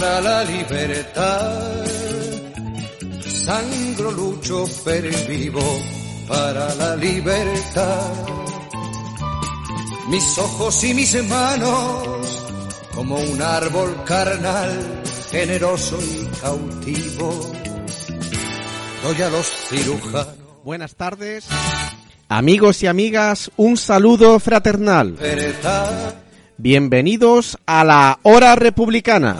para la libertad. Sangro, lucho, pero vivo para la libertad. Mis ojos y mis manos, como un árbol carnal, generoso y cautivo, doy a los cirujanos. Buenas tardes. Amigos y amigas, un saludo fraternal. Bienvenidos a la Hora Republicana,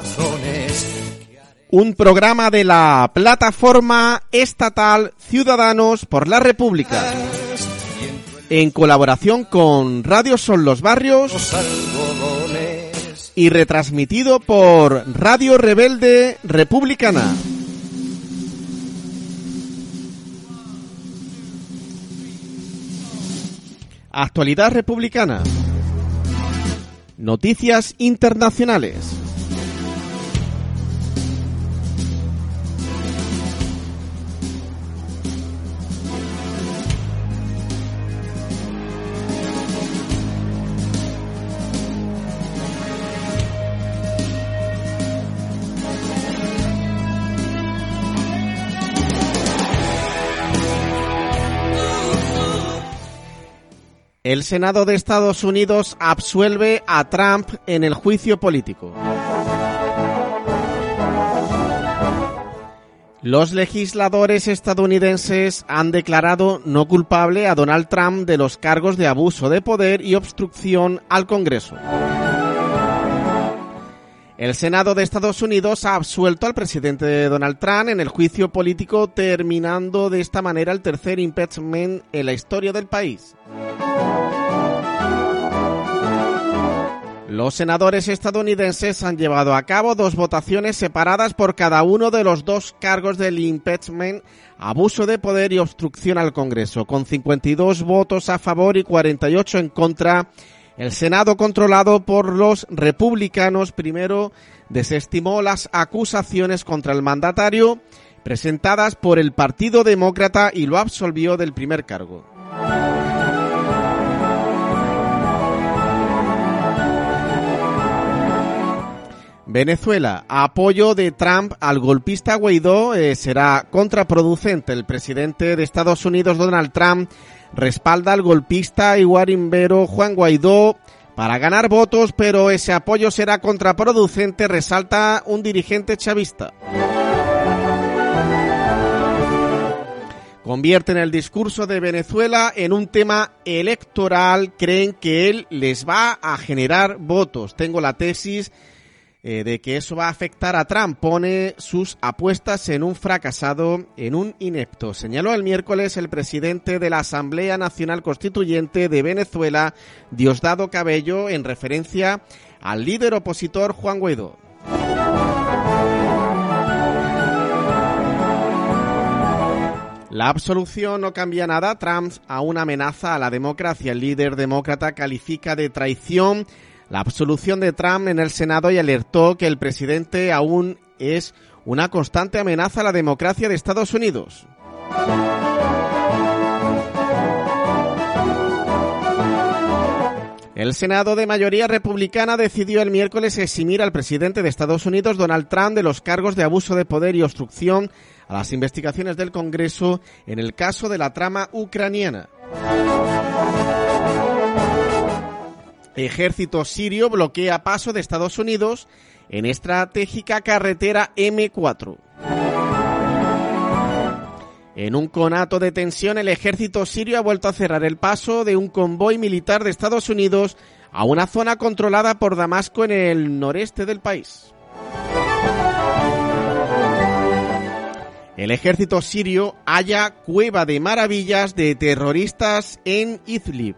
un programa de la plataforma estatal Ciudadanos por la República, en colaboración con Radio Son los Barrios y retransmitido por Radio Rebelde Republicana. Actualidad republicana. Noticias internacionales. El Senado de Estados Unidos absuelve a Trump en el juicio político. Los legisladores estadounidenses han declarado no culpable a Donald Trump de los cargos de abuso de poder y obstrucción al Congreso. El Senado de Estados Unidos ha absuelto al presidente Donald Trump en el juicio político, terminando de esta manera el tercer impeachment en la historia del país. Los senadores estadounidenses han llevado a cabo dos votaciones separadas por cada uno de los dos cargos del impeachment, abuso de poder y obstrucción al Congreso, con 52 votos a favor y 48 en contra. El Senado, controlado por los republicanos, primero desestimó las acusaciones contra el mandatario presentadas por el Partido Demócrata y lo absolvió del primer cargo. Venezuela, apoyo de Trump al golpista Guaidó eh, será contraproducente. El presidente de Estados Unidos, Donald Trump, respalda al golpista y Juan Guaidó para ganar votos, pero ese apoyo será contraproducente, resalta un dirigente chavista. Convierten el discurso de Venezuela en un tema electoral, creen que él les va a generar votos. Tengo la tesis eh, de que eso va a afectar a Trump. Pone sus apuestas en un fracasado, en un inepto. Señaló el miércoles el presidente de la Asamblea Nacional Constituyente de Venezuela, Diosdado Cabello, en referencia al líder opositor Juan Guaidó. La absolución no cambia nada. Trump a una amenaza a la democracia. El líder demócrata califica de traición la absolución de Trump en el Senado y alertó que el presidente aún es una constante amenaza a la democracia de Estados Unidos. El Senado de mayoría republicana decidió el miércoles eximir al presidente de Estados Unidos, Donald Trump, de los cargos de abuso de poder y obstrucción a las investigaciones del Congreso en el caso de la trama ucraniana. Ejército sirio bloquea paso de Estados Unidos en estratégica carretera M4. En un conato de tensión, el ejército sirio ha vuelto a cerrar el paso de un convoy militar de Estados Unidos a una zona controlada por Damasco en el noreste del país. El ejército sirio halla cueva de maravillas de terroristas en Idlib.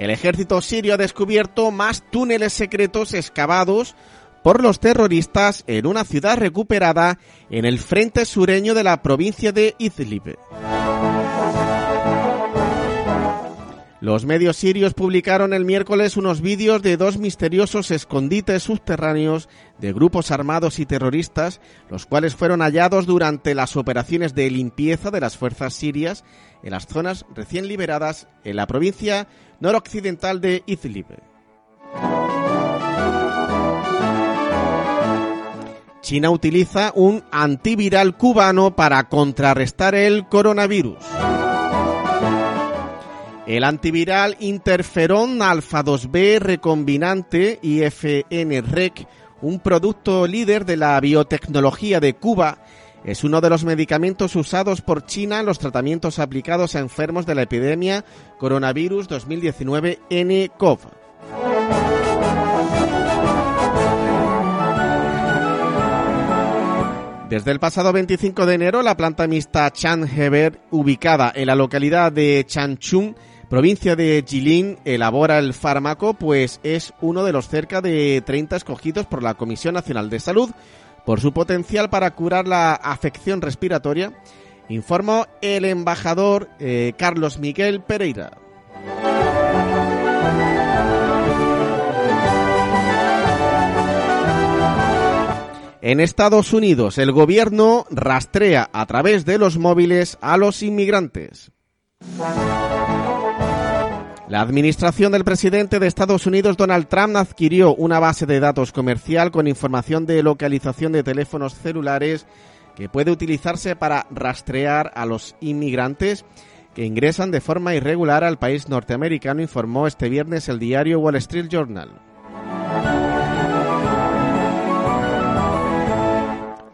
El ejército sirio ha descubierto más túneles secretos excavados por los terroristas en una ciudad recuperada en el frente sureño de la provincia de Idlib. Los medios sirios publicaron el miércoles unos vídeos de dos misteriosos escondites subterráneos de grupos armados y terroristas, los cuales fueron hallados durante las operaciones de limpieza de las fuerzas sirias en las zonas recién liberadas en la provincia noroccidental de Idlib. China utiliza un antiviral cubano para contrarrestar el coronavirus. El antiviral interferón alfa-2B recombinante IFN-REC, un producto líder de la biotecnología de Cuba, es uno de los medicamentos usados por China en los tratamientos aplicados a enfermos de la epidemia coronavirus 2019 nCoV. Desde el pasado 25 de enero, la planta mixta Chanheber, ubicada en la localidad de Chanchun, provincia de Jilin elabora el fármaco, pues es uno de los cerca de 30 escogidos por la Comisión Nacional de Salud por su potencial para curar la afección respiratoria, informó el embajador eh, Carlos Miguel Pereira. En Estados Unidos, el gobierno rastrea a través de los móviles a los inmigrantes. La administración del presidente de Estados Unidos, Donald Trump, adquirió una base de datos comercial con información de localización de teléfonos celulares que puede utilizarse para rastrear a los inmigrantes que ingresan de forma irregular al país norteamericano, informó este viernes el diario Wall Street Journal.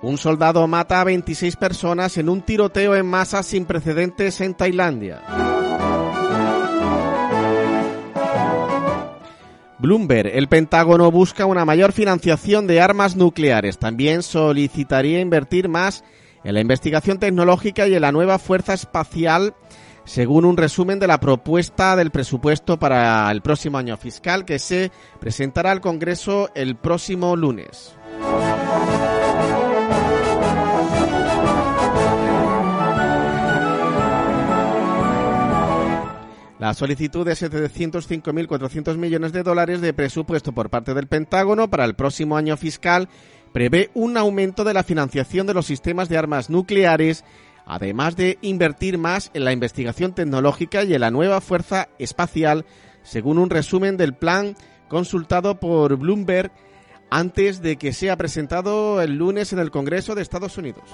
Un soldado mata a 26 personas en un tiroteo en masa sin precedentes en Tailandia. Bloomberg, el Pentágono busca una mayor financiación de armas nucleares. También solicitaría invertir más en la investigación tecnológica y en la nueva fuerza espacial, según un resumen de la propuesta del presupuesto para el próximo año fiscal que se presentará al Congreso el próximo lunes. La solicitud de 705.400 millones de dólares de presupuesto por parte del Pentágono para el próximo año fiscal prevé un aumento de la financiación de los sistemas de armas nucleares, además de invertir más en la investigación tecnológica y en la nueva fuerza espacial, según un resumen del plan consultado por Bloomberg antes de que sea presentado el lunes en el Congreso de Estados Unidos.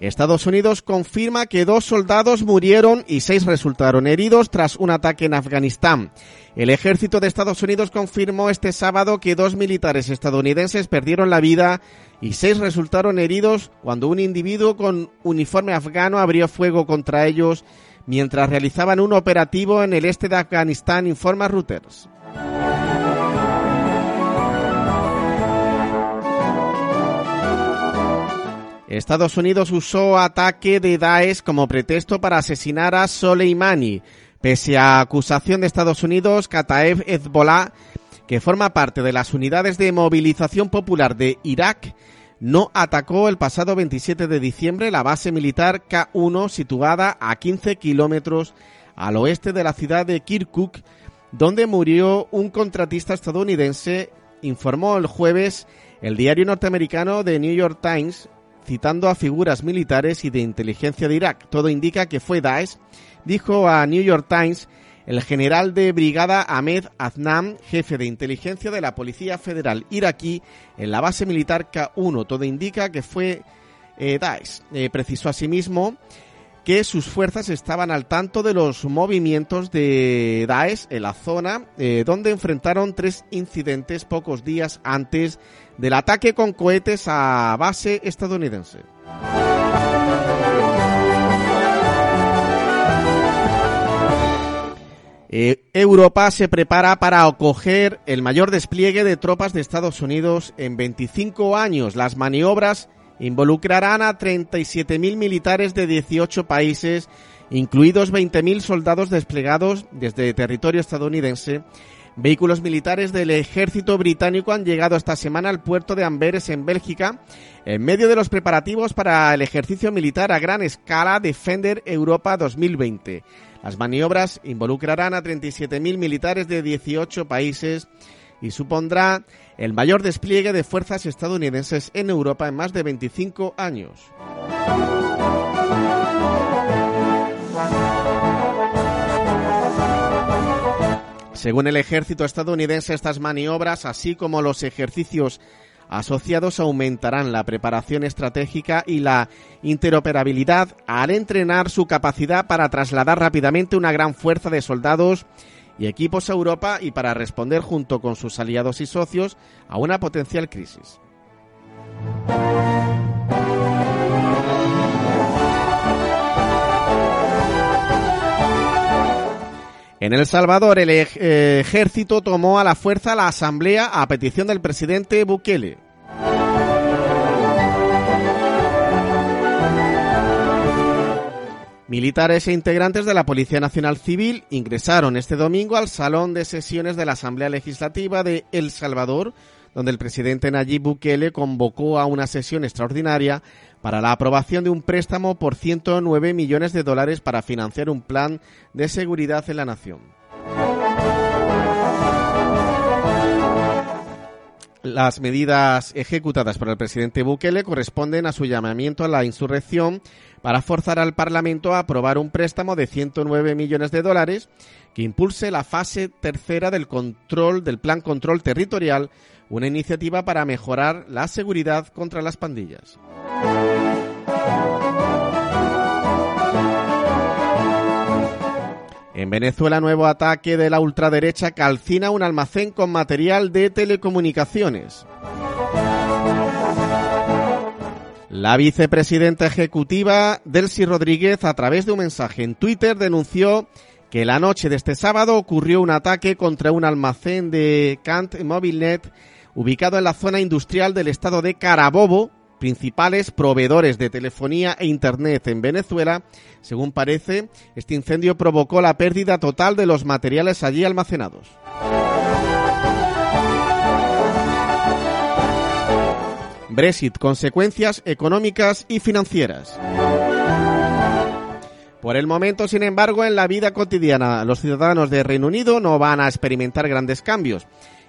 Estados Unidos confirma que dos soldados murieron y seis resultaron heridos tras un ataque en Afganistán. El ejército de Estados Unidos confirmó este sábado que dos militares estadounidenses perdieron la vida y seis resultaron heridos cuando un individuo con uniforme afgano abrió fuego contra ellos mientras realizaban un operativo en el este de Afganistán, informa Reuters. Estados Unidos usó ataque de Daesh como pretexto para asesinar a Soleimani. Pese a acusación de Estados Unidos, Kataeb Hezbollah, que forma parte de las unidades de movilización popular de Irak, no atacó el pasado 27 de diciembre la base militar K-1 situada a 15 kilómetros al oeste de la ciudad de Kirkuk, donde murió un contratista estadounidense, informó el jueves el diario norteamericano The New York Times citando a figuras militares y de inteligencia de Irak. Todo indica que fue Daesh, dijo a New York Times el general de brigada Ahmed Aznam, jefe de inteligencia de la Policía Federal iraquí en la base militar K1. Todo indica que fue eh, Daesh. Eh, precisó asimismo que sus fuerzas estaban al tanto de los movimientos de Daesh en la zona, eh, donde enfrentaron tres incidentes pocos días antes del ataque con cohetes a base estadounidense. Eh, Europa se prepara para acoger el mayor despliegue de tropas de Estados Unidos en 25 años. Las maniobras involucrarán a 37.000 militares de 18 países, incluidos 20.000 soldados desplegados desde territorio estadounidense Vehículos militares del ejército británico han llegado esta semana al puerto de Amberes en Bélgica en medio de los preparativos para el ejercicio militar a gran escala Defender Europa 2020. Las maniobras involucrarán a 37.000 militares de 18 países y supondrá el mayor despliegue de fuerzas estadounidenses en Europa en más de 25 años. Según el ejército estadounidense, estas maniobras, así como los ejercicios asociados, aumentarán la preparación estratégica y la interoperabilidad al entrenar su capacidad para trasladar rápidamente una gran fuerza de soldados y equipos a Europa y para responder junto con sus aliados y socios a una potencial crisis. En El Salvador, el eh, ejército tomó a la fuerza la asamblea a petición del presidente Bukele. Militares e integrantes de la Policía Nacional Civil ingresaron este domingo al salón de sesiones de la Asamblea Legislativa de El Salvador, donde el presidente Nayib Bukele convocó a una sesión extraordinaria para la aprobación de un préstamo por 109 millones de dólares para financiar un plan de seguridad en la nación. Las medidas ejecutadas por el presidente Bukele corresponden a su llamamiento a la insurrección para forzar al Parlamento a aprobar un préstamo de 109 millones de dólares impulse la fase tercera del control del Plan Control Territorial, una iniciativa para mejorar la seguridad contra las pandillas. En Venezuela, nuevo ataque de la ultraderecha calcina un almacén con material de telecomunicaciones. La vicepresidenta ejecutiva Delcy Rodríguez, a través de un mensaje en Twitter, denunció que la noche de este sábado ocurrió un ataque contra un almacén de Cant Mobilnet ubicado en la zona industrial del estado de Carabobo, principales proveedores de telefonía e Internet en Venezuela. Según parece, este incendio provocó la pérdida total de los materiales allí almacenados. Brexit, consecuencias económicas y financieras. Por el momento, sin embargo, en la vida cotidiana, los ciudadanos de Reino Unido no van a experimentar grandes cambios.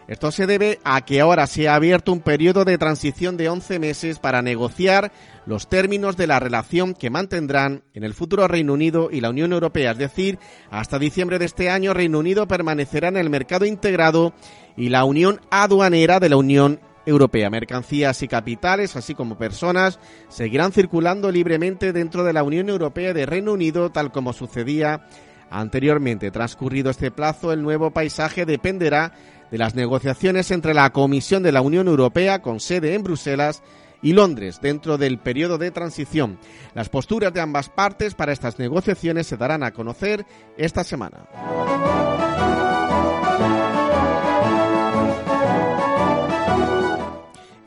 Esto se debe a que ahora se ha abierto un periodo de transición de 11 meses para negociar los términos de la relación que mantendrán en el futuro Reino Unido y la Unión Europea. Es decir, hasta diciembre de este año Reino Unido permanecerá en el mercado integrado y la unión aduanera de la Unión Europea. Mercancías y capitales, así como personas, seguirán circulando libremente dentro de la Unión Europea de Reino Unido, tal como sucedía anteriormente. Transcurrido este plazo, el nuevo paisaje dependerá de las negociaciones entre la Comisión de la Unión Europea, con sede en Bruselas, y Londres dentro del periodo de transición. Las posturas de ambas partes para estas negociaciones se darán a conocer esta semana.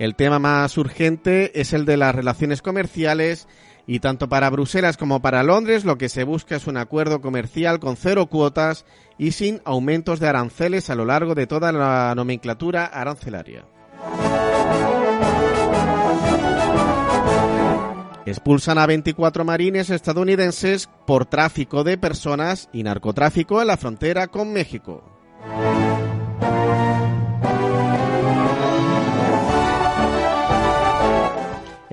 El tema más urgente es el de las relaciones comerciales y tanto para Bruselas como para Londres lo que se busca es un acuerdo comercial con cero cuotas y sin aumentos de aranceles a lo largo de toda la nomenclatura arancelaria. Expulsan a 24 marines estadounidenses por tráfico de personas y narcotráfico en la frontera con México.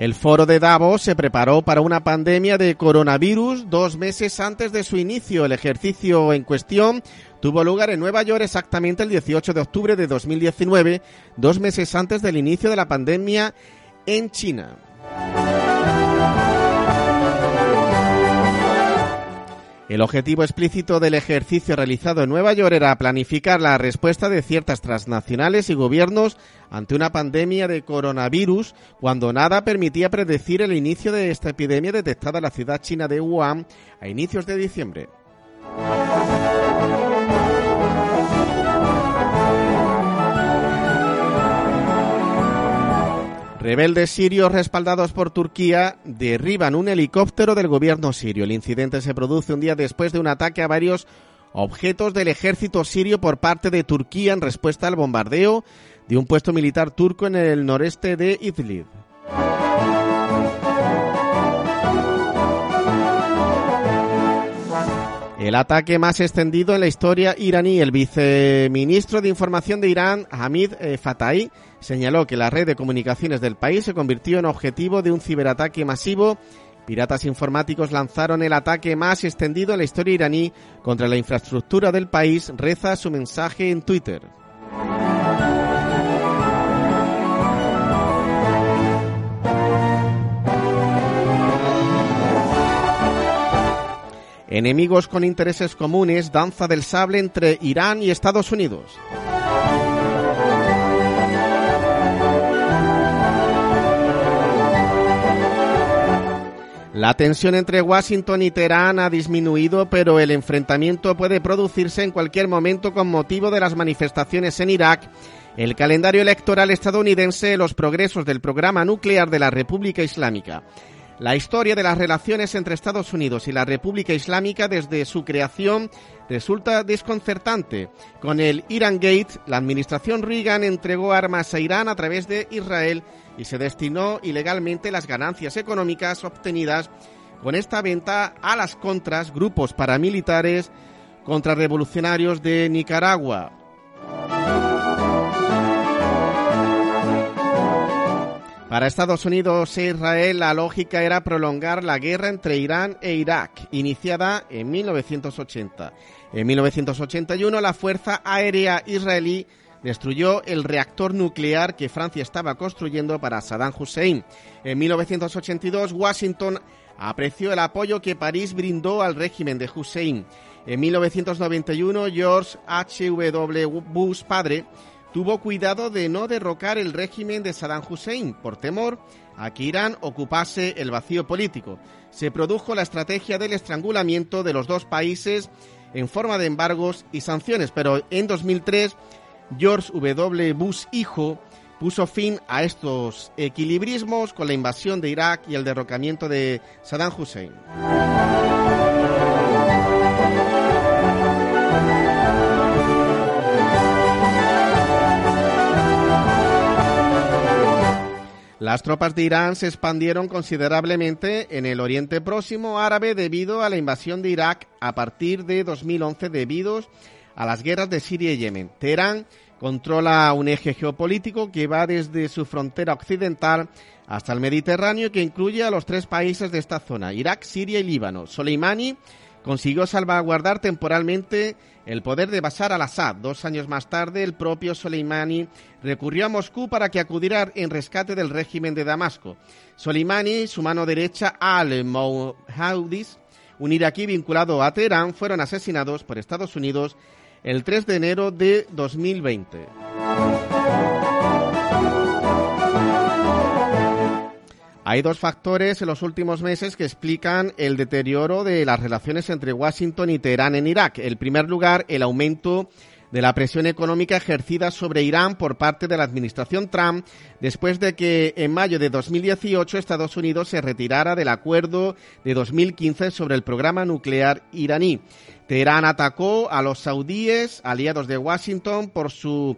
El foro de Davos se preparó para una pandemia de coronavirus dos meses antes de su inicio. El ejercicio en cuestión tuvo lugar en Nueva York exactamente el 18 de octubre de 2019, dos meses antes del inicio de la pandemia en China. El objetivo explícito del ejercicio realizado en Nueva York era planificar la respuesta de ciertas transnacionales y gobiernos ante una pandemia de coronavirus cuando nada permitía predecir el inicio de esta epidemia detectada en la ciudad china de Wuhan a inicios de diciembre. Rebeldes sirios respaldados por Turquía derriban un helicóptero del gobierno sirio. El incidente se produce un día después de un ataque a varios objetos del ejército sirio por parte de Turquía en respuesta al bombardeo de un puesto militar turco en el noreste de Idlib. El ataque más extendido en la historia iraní. El viceministro de Información de Irán, Hamid eh, Fatai, señaló que la red de comunicaciones del país se convirtió en objetivo de un ciberataque masivo Piratas informáticos lanzaron el ataque más extendido en la historia iraní contra la infraestructura del país, reza su mensaje en Twitter. Enemigos con intereses comunes, danza del sable entre Irán y Estados Unidos. La tensión entre Washington y Teherán ha disminuido, pero el enfrentamiento puede producirse en cualquier momento con motivo de las manifestaciones en Irak, el calendario electoral estadounidense, los progresos del programa nuclear de la República Islámica. La historia de las relaciones entre Estados Unidos y la República Islámica desde su creación resulta desconcertante. Con el Iran Gate, la administración Reagan entregó armas a Irán a través de Israel y se destinó ilegalmente las ganancias económicas obtenidas con esta venta a las contras, grupos paramilitares contrarrevolucionarios de Nicaragua. Para Estados Unidos e Israel la lógica era prolongar la guerra entre Irán e Irak, iniciada en 1980. En 1981 la Fuerza Aérea Israelí destruyó el reactor nuclear que Francia estaba construyendo para Saddam Hussein. En 1982 Washington apreció el apoyo que París brindó al régimen de Hussein. En 1991 George H.W. Bush padre tuvo cuidado de no derrocar el régimen de Saddam Hussein por temor a que Irán ocupase el vacío político. Se produjo la estrategia del estrangulamiento de los dos países en forma de embargos y sanciones, pero en 2003 George W. Bush hijo puso fin a estos equilibrismos con la invasión de Irak y el derrocamiento de Saddam Hussein. Las tropas de Irán se expandieron considerablemente en el Oriente Próximo árabe debido a la invasión de Irak a partir de 2011 debido a las guerras de Siria y Yemen. Teherán controla un eje geopolítico que va desde su frontera occidental hasta el Mediterráneo que incluye a los tres países de esta zona, Irak, Siria y Líbano. Soleimani consiguió salvaguardar temporalmente el poder de Bashar al-Assad. Dos años más tarde, el propio Soleimani recurrió a Moscú para que acudiera en rescate del régimen de Damasco. Soleimani, su mano derecha, al-Mouhaudis, un iraquí vinculado a Teherán, fueron asesinados por Estados Unidos el 3 de enero de 2020. Hay dos factores en los últimos meses que explican el deterioro de las relaciones entre Washington y Teherán en Irak. En primer lugar, el aumento de la presión económica ejercida sobre Irán por parte de la administración Trump después de que en mayo de 2018 Estados Unidos se retirara del acuerdo de 2015 sobre el programa nuclear iraní. Teherán atacó a los saudíes, aliados de Washington, por su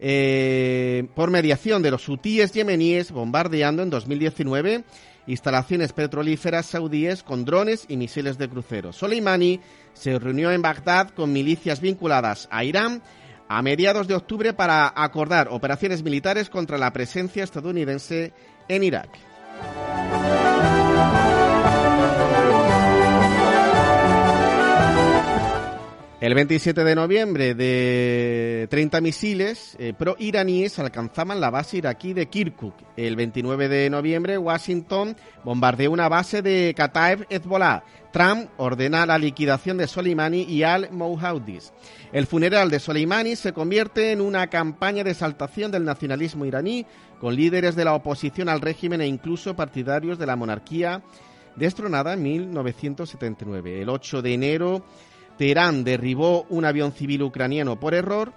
eh, por mediación de los hutíes yemeníes bombardeando en 2019 instalaciones petrolíferas saudíes con drones y misiles de crucero. Soleimani se reunió en Bagdad con milicias vinculadas a Irán a mediados de octubre para acordar operaciones militares contra la presencia estadounidense en Irak. El 27 de noviembre, de 30 misiles eh, pro-iraníes alcanzaban la base iraquí de Kirkuk. El 29 de noviembre, Washington bombardeó una base de Kataeb Hezbollah. Trump ordena la liquidación de Soleimani y al-Mouhaudis. El funeral de Soleimani se convierte en una campaña de exaltación del nacionalismo iraní, con líderes de la oposición al régimen e incluso partidarios de la monarquía destronada en 1979. El 8 de enero, Teherán derribó un avión civil ucraniano por error.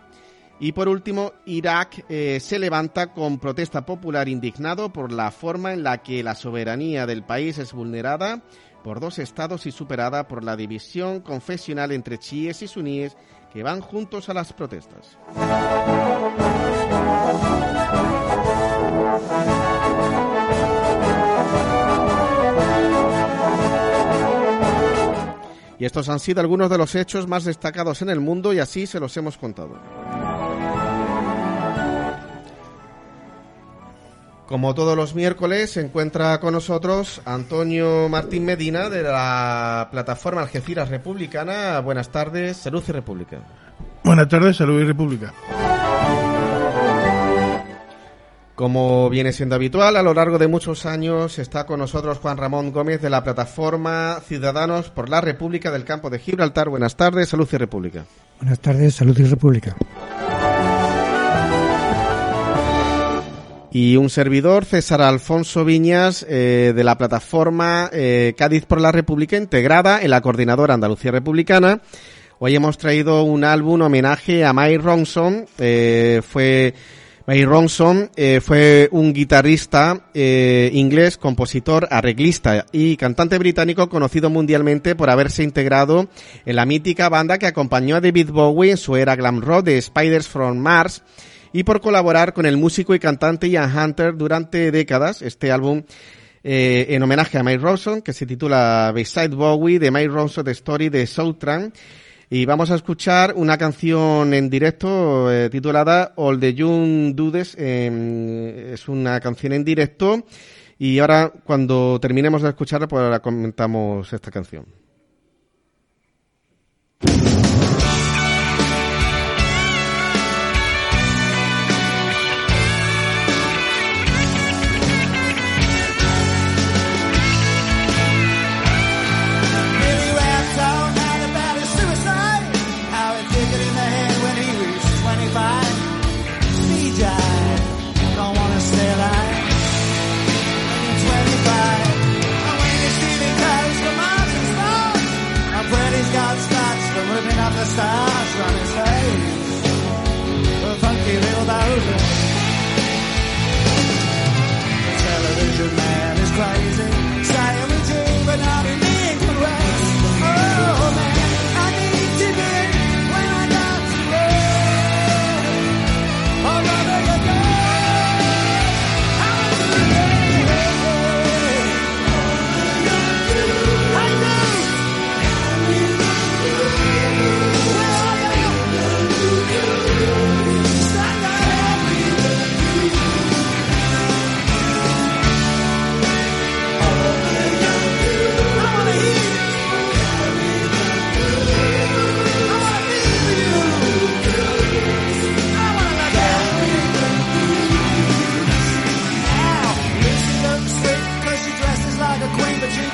Y por último, Irak eh, se levanta con protesta popular indignado por la forma en la que la soberanía del país es vulnerada por dos estados y superada por la división confesional entre chiíes y suníes que van juntos a las protestas. Y estos han sido algunos de los hechos más destacados en el mundo y así se los hemos contado. Como todos los miércoles, se encuentra con nosotros Antonio Martín Medina de la plataforma Algeciras Republicana. Buenas tardes, Salud y República. Buenas tardes, Salud y República. Como viene siendo habitual, a lo largo de muchos años está con nosotros Juan Ramón Gómez de la plataforma Ciudadanos por la República del Campo de Gibraltar. Buenas tardes, Salud y República. Buenas tardes, Salud y República. y un servidor, César Alfonso Viñas, eh, de la plataforma eh, Cádiz por la República, integrada en la Coordinadora Andalucía Republicana. Hoy hemos traído un álbum homenaje a Mike Ronson. Eh, fue Mike Ronson fue un guitarrista inglés, compositor, arreglista y cantante británico conocido mundialmente por haberse integrado en la mítica banda que acompañó a David Bowie en su era glam rock de Spiders from Mars y por colaborar con el músico y cantante Ian Hunter durante décadas. Este álbum eh, en homenaje a Mike Ronson, que se titula Beside Bowie, de Mike Ronson, The Story de Soutran. Y vamos a escuchar una canción en directo eh, titulada All the Young Dudes. es una canción en directo. Y ahora, cuando terminemos de escucharla, pues ahora comentamos esta canción.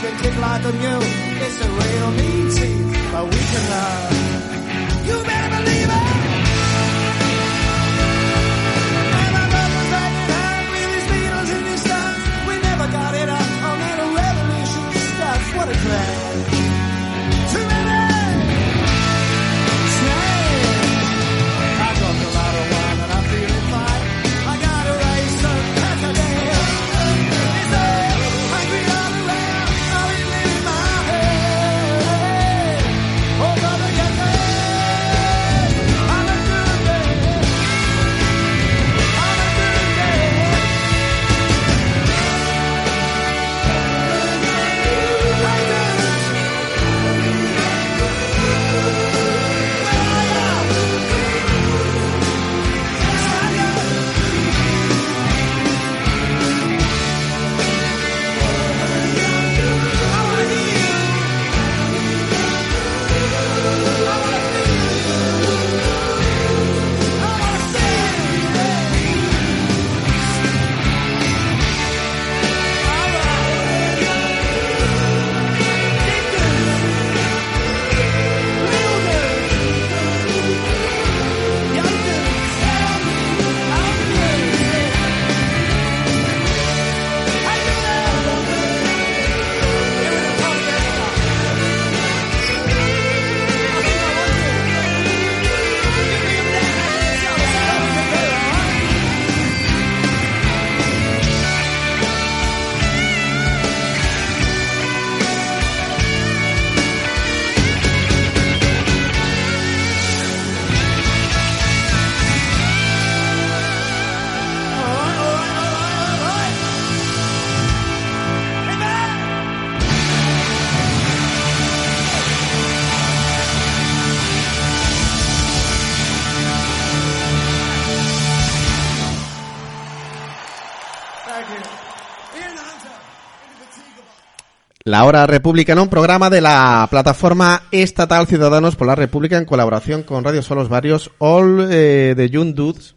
can kick like a mule. It's a real mean La Hora Republicana, un programa de la plataforma estatal Ciudadanos por la República en colaboración con Radio Solos Varios, All eh, Young Dudes.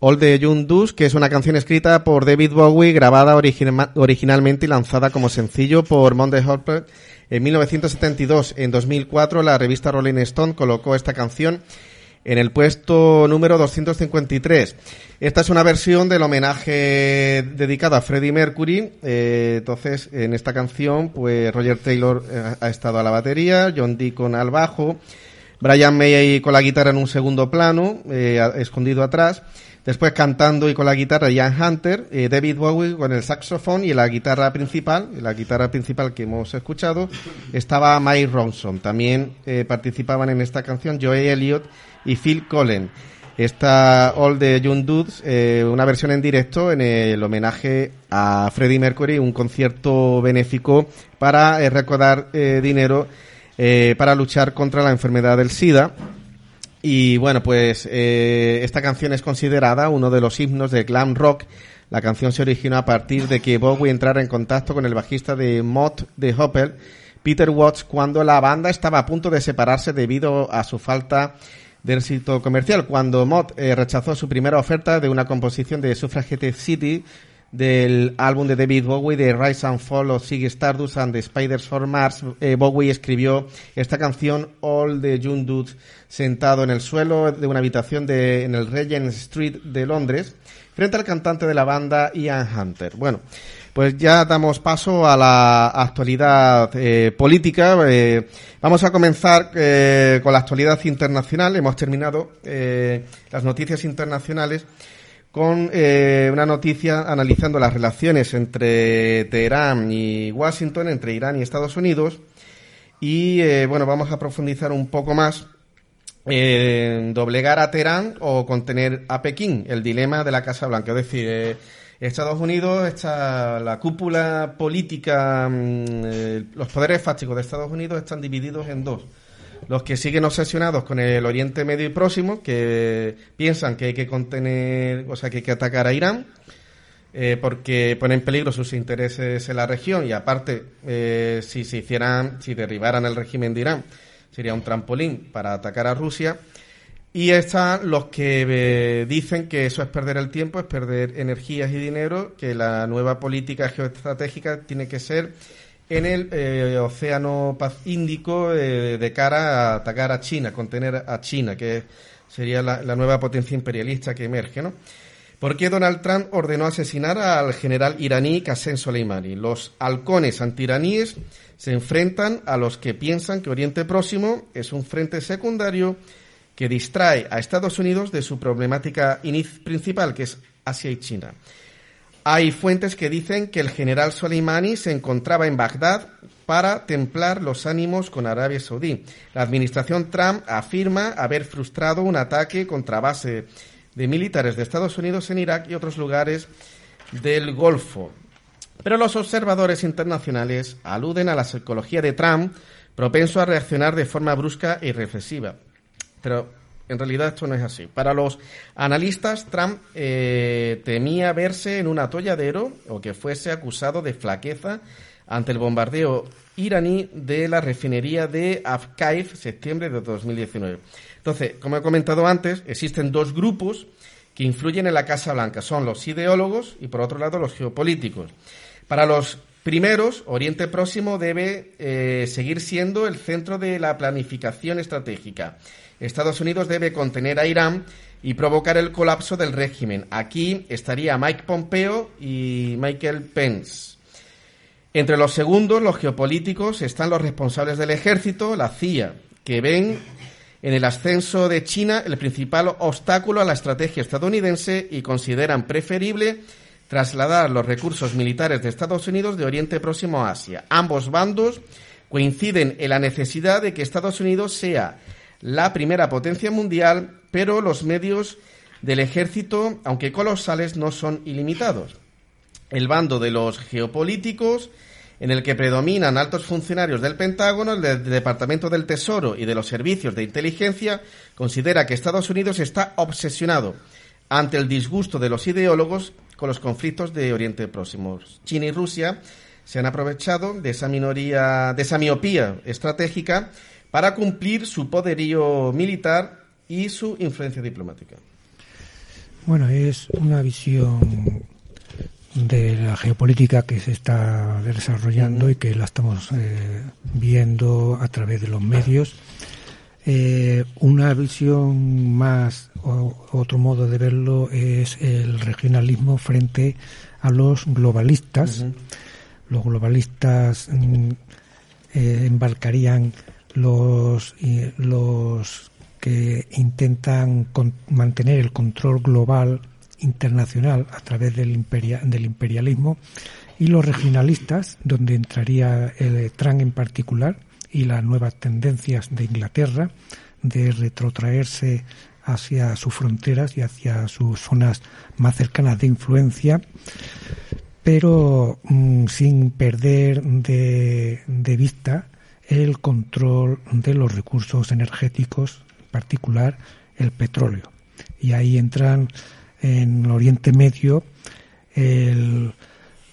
All the Young Dudes, que es una canción escrita por David Bowie, grabada originalmente y lanzada como sencillo por Monday Hopper en 1972. En 2004, la revista Rolling Stone colocó esta canción en el puesto número 253. Esta es una versión del homenaje dedicado a Freddie Mercury. Eh, entonces, en esta canción, pues Roger Taylor eh, ha estado a la batería, John Deacon al bajo, Brian May con la guitarra en un segundo plano, eh, escondido atrás. Después cantando y con la guitarra Ian Hunter, David Bowie con el saxofón y la guitarra principal, la guitarra principal que hemos escuchado, estaba Mike Ronson. También participaban en esta canción Joey Elliott y Phil Collen. Esta All the Young Dudes, eh, una versión en directo en el homenaje a Freddie Mercury, un concierto benéfico para eh, recaudar eh, dinero para luchar contra la enfermedad del SIDA. Y bueno, pues esta canción es considerada uno de los himnos de glam rock. La canción se originó a partir de que Bowie entrara en contacto con el bajista de Mott de Hopper, Peter Watts, cuando la banda estaba a punto de separarse debido a su falta de éxito comercial, cuando Mott eh, rechazó su primera oferta de una composición de Suffragette City del álbum de David Bowie de Rise and Fall of Ziggy Stardust and the Spiders for Mars, eh, Bowie escribió esta canción All the Young Dudes sentado en el suelo de una habitación de, en el Regent Street de Londres frente al cantante de la banda Ian Hunter. Bueno, pues ya damos paso a la actualidad eh, política. Eh, vamos a comenzar eh, con la actualidad internacional. Hemos terminado las noticias internacionales con una noticia analizando las relaciones entre Teherán y Washington, entre Irán y Estados Unidos. Y bueno, vamos a profundizar un poco más en doblegar a Teherán o contener a Pekín, el dilema de la Casa Blanca. Es decir, Estados Unidos, está, la cúpula política, mm, eh, los poderes fácticos de Estados Unidos están divididos en dos. Los que siguen obsesionados con el Oriente Medio y Próximo, que piensan que hay que contener, o sea, que hay que atacar a Irán, eh, porque pone en peligro sus intereses en la región y aparte, eh, si se hicieran, si derribaran el régimen de Irán, sería un trampolín para atacar a Rusia. Y están los que eh, dicen que eso es perder el tiempo, es perder energías y dinero, que la nueva política geoestratégica tiene que ser en el eh, Océano Índico eh, de cara a atacar a China, contener a China, que sería la, nueva potencia imperialista que emerge, ¿no? ¿Por qué Donald Trump ordenó asesinar al general iraní Qasem Soleimani? Los halcones antiraníes se enfrentan a los que piensan que Oriente Próximo es un frente secundario que distrae a Estados Unidos de su problemática principal, que es Asia y China. Hay fuentes que dicen que el general Soleimani se encontraba en Bagdad para templar los ánimos con Arabia Saudí. La administración Trump afirma haber frustrado un ataque contra base de militares de Estados Unidos en Irak y otros lugares del Golfo. Pero los observadores internacionales aluden a la psicología de Trump, propenso a reaccionar de forma brusca y reflexiva pero en realidad esto no es así. Para los analistas, Trump eh, temía verse en un atolladero o que fuese acusado de flaqueza ante el bombardeo iraní de la refinería de Afkaif, septiembre de 2019. Entonces, como he comentado antes, existen dos grupos que influyen en la Casa Blanca. Son los ideólogos y, por otro lado, los geopolíticos. Para los primeros, Oriente Próximo debe eh, seguir siendo el centro de la planificación estratégica Estados Unidos debe contener a Irán y provocar el colapso del régimen. Aquí estaría Mike Pompeo y Michael Pence. Entre los segundos, los geopolíticos, están los responsables del ejército, la CIA, que ven en el ascenso de China el principal obstáculo a la estrategia estadounidense y consideran preferible trasladar los recursos militares de Estados Unidos de Oriente Próximo a Asia. Ambos bandos coinciden en la necesidad de que Estados Unidos sea la primera potencia mundial, pero los medios del ejército, aunque colosales, no son ilimitados. El bando de los geopolíticos, en el que predominan altos funcionarios del Pentágono, del Departamento del Tesoro y de los servicios de inteligencia, considera que Estados Unidos está obsesionado ante el disgusto de los ideólogos con los conflictos de Oriente Próximo. China y Rusia se han aprovechado de esa minoría, de esa miopía estratégica para cumplir su poderío militar y su influencia diplomática. Bueno, es una visión de la geopolítica que se está desarrollando y que la estamos eh, viendo a través de los medios. Eh, una visión más, o otro modo de verlo, es el regionalismo frente a los globalistas. Los globalistas mm, eh, embarcarían los, los que intentan mantener el control global internacional a través del, del imperialismo y los regionalistas, donde entraría el Trump en particular y las nuevas tendencias de Inglaterra de retrotraerse hacia sus fronteras y hacia sus zonas más cercanas de influencia, pero mm, sin perder de, de vista el control de los recursos energéticos, en particular el petróleo. Y ahí entran en Oriente Medio el,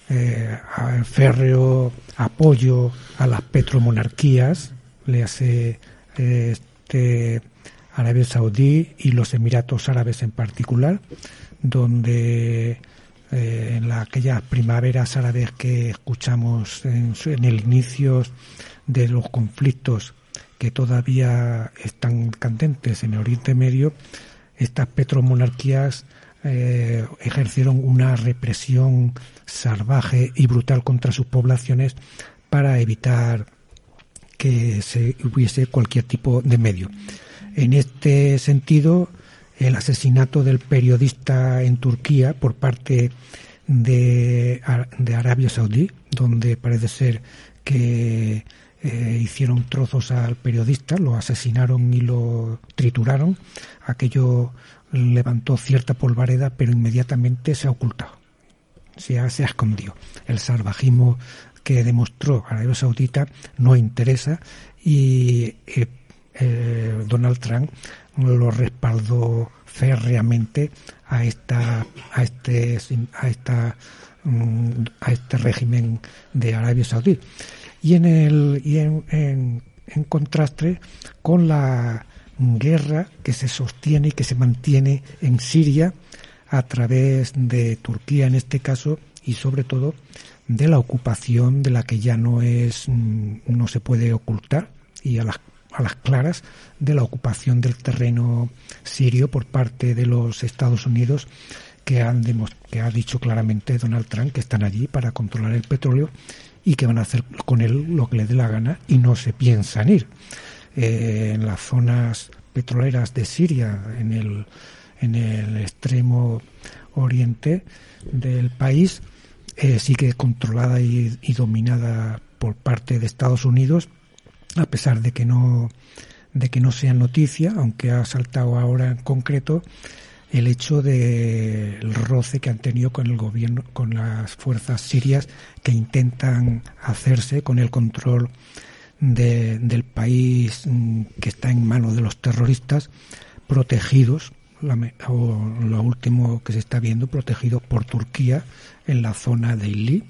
eh, férreo apoyo a las petromonarquías, le hace este, Arabia Saudí y los Emiratos Árabes en particular, donde eh, en la, aquellas primaveras árabes que escuchamos en, en el inicio de los conflictos que todavía están candentes en el Oriente Medio, estas petromonarquías eh, ejercieron una represión salvaje y brutal contra sus poblaciones para evitar que se hubiese cualquier tipo de medio. En este sentido, el asesinato del periodista en Turquía por parte de, de Arabia Saudí, donde parece ser que eh, hicieron trozos al periodista, lo asesinaron y lo trituraron. Aquello levantó cierta polvareda, pero inmediatamente se ha ocultado, se ha, escondido. El salvajismo que demostró Arabia Saudita no interesa y eh, eh, Donald Trump lo respaldó férreamente a esta a este a esta mm, a este régimen de Arabia Saudí y en el y en, en contraste con la guerra que se sostiene y que se mantiene en Siria a través de Turquía en este caso y sobre todo de la ocupación de la que ya no es mm, no se puede ocultar y a las a las claras de la ocupación del terreno sirio por parte de los Estados Unidos que han que ha dicho claramente Donald Trump que están allí para controlar el petróleo y que van a hacer con él lo que les dé la gana y no se piensan ir. Eh, en las zonas petroleras de Siria, en el, en el extremo oriente del país, eh, sigue controlada y, dominada por parte de Estados Unidos, a pesar de que no de que no sea noticia, aunque ha saltado ahora en concreto el hecho del roce que han tenido con el gobierno, con las fuerzas sirias que intentan hacerse con el control del país mm, que está en manos de los terroristas, protegidos, o lo último que se está viendo, protegidos por Turquía en la zona de Idlib,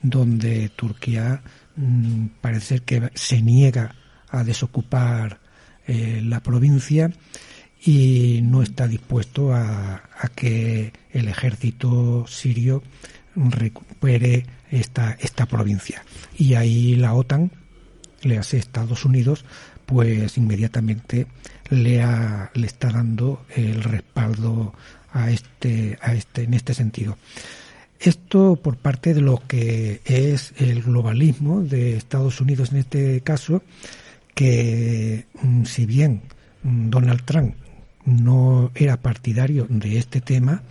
donde Turquía mm, parece que se niega a desocupar eh, la provincia y no está dispuesto a, a, que el ejército sirio recupere esta, esta provincia. Y ahí la OTAN le hace Estados Unidos, pues inmediatamente le, le está dando el respaldo a este, a este, en este sentido. Esto por parte de lo que es el globalismo de Estados Unidos en este caso, que mm, si bien mm, Donald Trump no era partidario de este tema,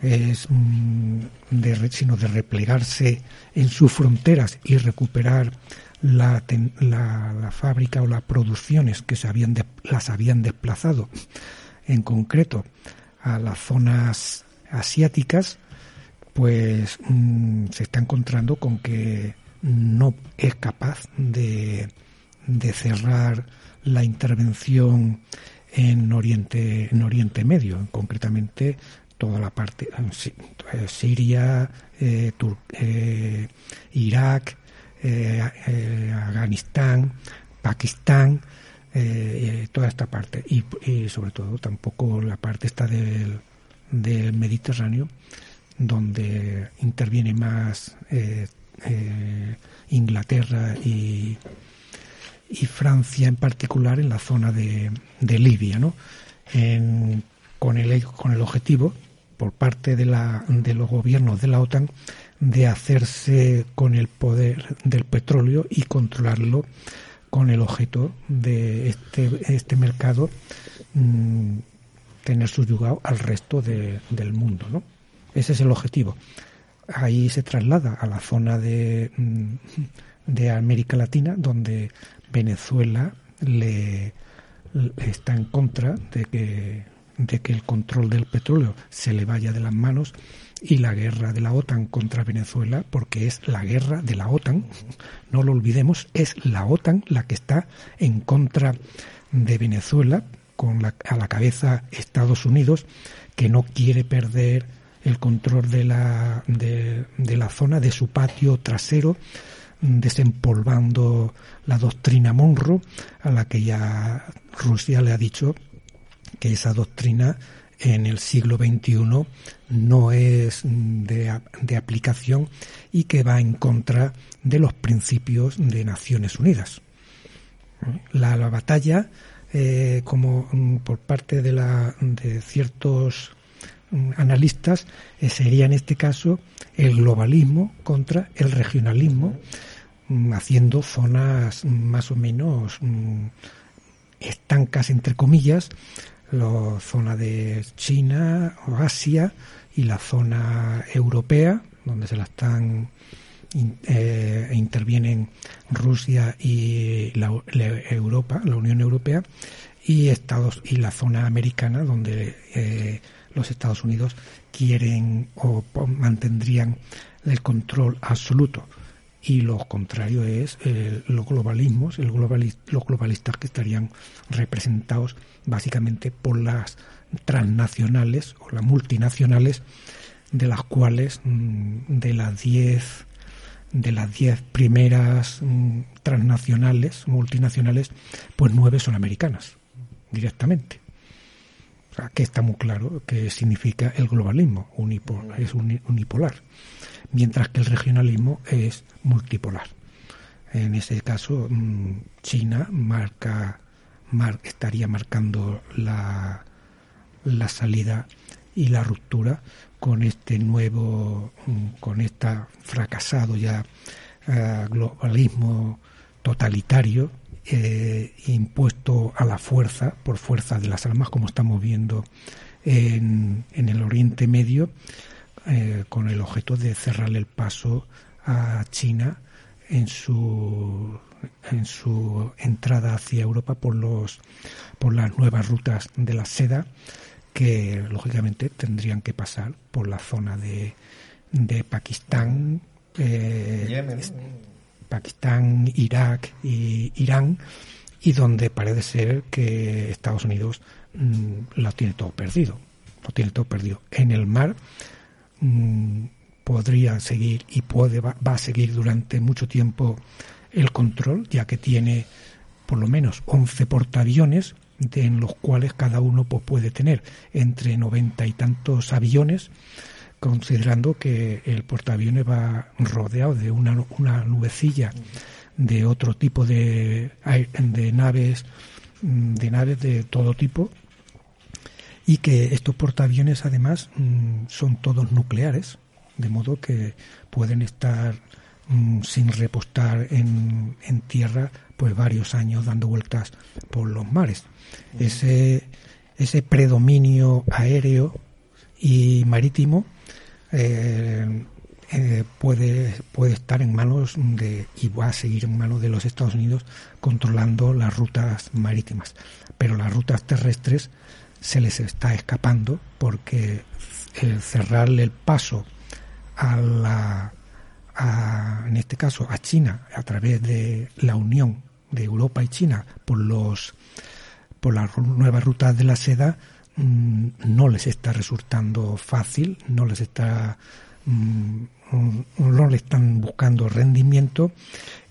es mm, de, sino de replegarse en sus fronteras y recuperar la, la, fábrica o las producciones que se habían las habían desplazado. En concreto a las zonas asiáticas, pues mm, se está encontrando con que no es capaz de, de cerrar la intervención en Oriente, en Oriente Medio, concretamente toda la parte eh, Siria, Irak, Afganistán, Pakistán, toda esta parte. Y, sobre todo tampoco la parte esta del, del Mediterráneo donde interviene más Inglaterra y, y Francia en particular en la zona de, Libia, ¿no? con, el, con el objetivo por parte de, la, de los gobiernos de la OTAN de hacerse con el poder del petróleo y controlarlo con el objeto de este, este mercado mm, tener subyugado al resto del mundo. ¿no? Ese es el objetivo. Ahí se traslada a la zona de, mm, de América Latina, donde Venezuela le, está en contra de que, de que el control del petróleo se le vaya de las manos y la guerra de la OTAN contra Venezuela, porque es la guerra de la OTAN, no lo olvidemos, es la OTAN la que está en contra de Venezuela, con la, a la cabeza Estados Unidos, que no quiere perder el control de la, de, de la zona, de su patio trasero, desempolvando la doctrina Monroe, a la que ya Rusia le ha dicho que esa doctrina en el siglo XXI no es de, de, aplicación y que va en contra de los principios de Naciones Unidas. La, batalla, eh, como mm, por parte de, la, de ciertos mm, analistas, eh, sería en este caso el globalismo contra el regionalismo haciendo zonas más o menos mm, estancas, entre comillas, la zona de China o Asia y la zona europea, donde se la están eh, intervienen Rusia y la, Europa, la Unión Europea, y Estados y la zona americana, donde eh, los Estados Unidos quieren o mantendrían el control absoluto y lo contrario es eh, los globalismos, el los globalistas que estarían representados básicamente por las transnacionales o las multinacionales, de las cuales mm, de las diez de las diez primeras mm, transnacionales, multinacionales, pues nueve son americanas, directamente. O que está muy claro que significa el globalismo, es unipolar mientras que el regionalismo es multipolar. En ese caso, mm, China marca, estaría marcando la, la salida y la ruptura con este nuevo, mm, con este fracasado ya eh, globalismo totalitario eh, impuesto a la fuerza, por fuerza de las armas, como estamos viendo en, en el Oriente Medio, eh, con el objeto de cerrarle el paso a China en su en su entrada hacia Europa por los por las nuevas rutas de la seda que lógicamente tendrían que pasar por la zona de, de Pakistán eh, Pakistán Irak y Irán y donde parece ser que Estados Unidos mm, lo tiene todo perdido lo tiene todo perdido. En el mar Mm, podría seguir y puede va, a seguir durante mucho tiempo el control, ya que tiene por lo menos 11 portaaviones en los cuales cada uno pues, puede tener entre 90 y tantos aviones, considerando que el portaaviones va rodeado de una, una nubecilla de otro tipo de, de naves mm, de naves de todo tipo y que estos portaaviones además mm, son todos nucleares, de modo que pueden estar mm, sin repostar en, en, tierra pues varios años dando vueltas por los mares. Ese, ese predominio aéreo y marítimo eh, eh, puede, puede estar en manos de, y va a seguir en manos de los Estados Unidos controlando las rutas marítimas. Pero las rutas terrestres se les está escapando porque el cerrarle el paso a la en este caso a China a través de la unión de Europa y China por los por las nuevas rutas de la seda mm, no les está resultando fácil, no les está mm, no le están buscando rendimiento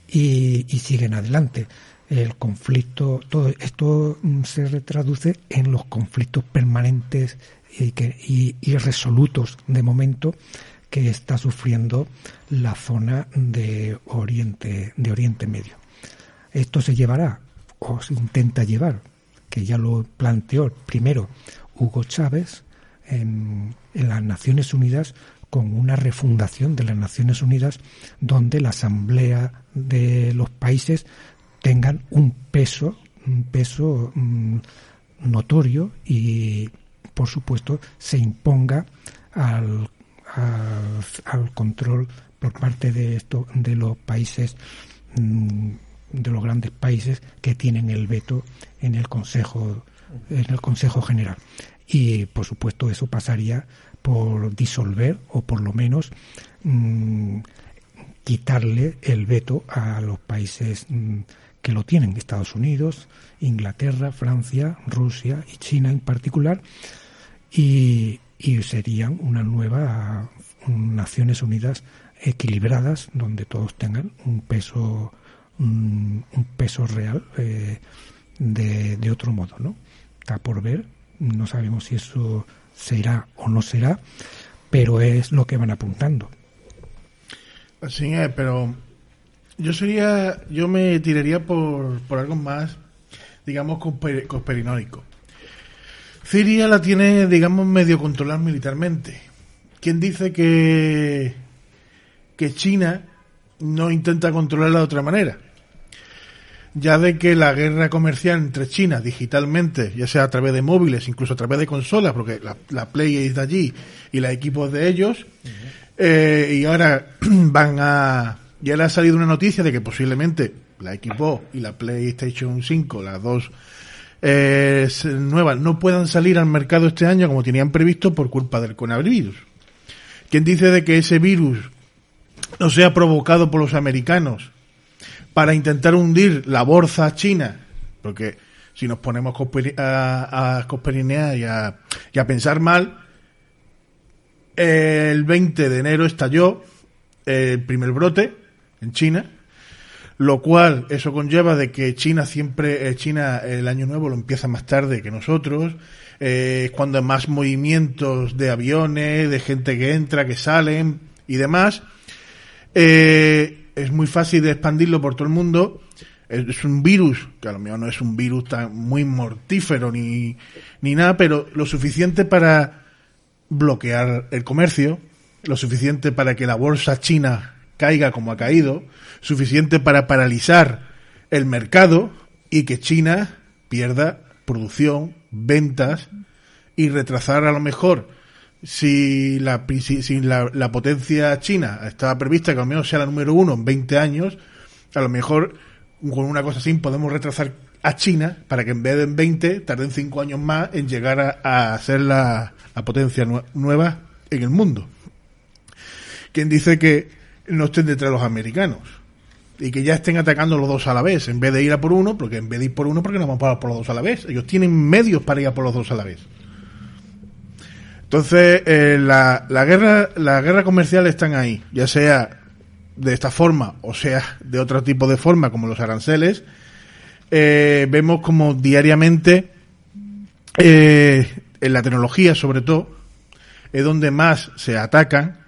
y, siguen adelante. El conflicto, todo esto mm, se traduce en los conflictos permanentes y, que, irresolutos de momento que está sufriendo la zona de Oriente, de Oriente Medio. Esto se llevará, o se intenta llevar, que ya lo planteó primero Hugo Chávez en, en las Naciones Unidas con una refundación de las Naciones Unidas donde la Asamblea de los países tengan un peso, un peso mm, notorio y, por supuesto, se imponga al, al, control por parte de esto de los países mm, de los grandes países que tienen el veto en el Consejo en el Consejo General. Y por supuesto eso pasaría por disolver o por lo menos mm, quitarle el veto a los países que lo tienen, Estados Unidos, Inglaterra, Francia, Rusia y China en particular, y, y serían una nueva Naciones Unidas equilibradas donde todos tengan un peso un, peso real eh, de, de, otro modo, ¿no? Está por ver, no sabemos si eso será o no será, pero es lo que van apuntando. Así es, pero yo sería, yo me tiraría por, por algo más, digamos, consperinóico. Siria la tiene, digamos, medio controlada militarmente. ¿Quién dice que, que China no intenta controlarla de otra manera? ya de que la guerra comercial entre China digitalmente, ya sea a través de móviles, incluso a través de consolas, porque la, Play es de allí y la equipos de ellos, eh, y ahora van a... Ya le ha salido una noticia de que posiblemente la Xbox y la PlayStation 5, las dos eh, nuevas, no puedan salir al mercado este año como tenían previsto por culpa del coronavirus. ¿Quién dice de que ese virus no sea provocado por los americanos para intentar hundir la bolsa china, porque si nos ponemos a, cosperinear y a, y a pensar mal, el 20 de enero estalló el primer brote en China, lo cual eso conlleva de que China siempre, eh, China el año nuevo lo empieza más tarde que nosotros, eh, es cuando hay más movimientos de aviones, de gente que entra, que salen y demás. Eh, es muy fácil de expandirlo por todo el mundo. Es un virus, que a lo mejor no es un virus tan muy mortífero ni, ni nada, pero lo suficiente para bloquear el comercio, lo suficiente para que la bolsa china caiga como ha caído, suficiente para paralizar el mercado y que China pierda producción, ventas y retrasar a lo mejor si la, potencia china estaba prevista que al menos sea la número uno en 20 años, a lo mejor con una cosa así podemos retrasar a China para que en vez de en 20 tarden 5 años más en llegar a, ser la, potencia nueva en el mundo. Quien dice que no estén detrás de los americanos y que ya estén atacando los dos a la vez en vez de ir a por uno, porque en vez de ir por uno, porque no vamos a por los dos a la vez. Ellos tienen medios para ir a por los dos a la vez. Entonces, eh, la, la, guerra, la guerra comercial están ahí, ya sea de esta forma o sea de otro tipo de forma, como los aranceles. Eh, vemos como diariamente, eh, en la tecnología sobre todo, es donde más se atacan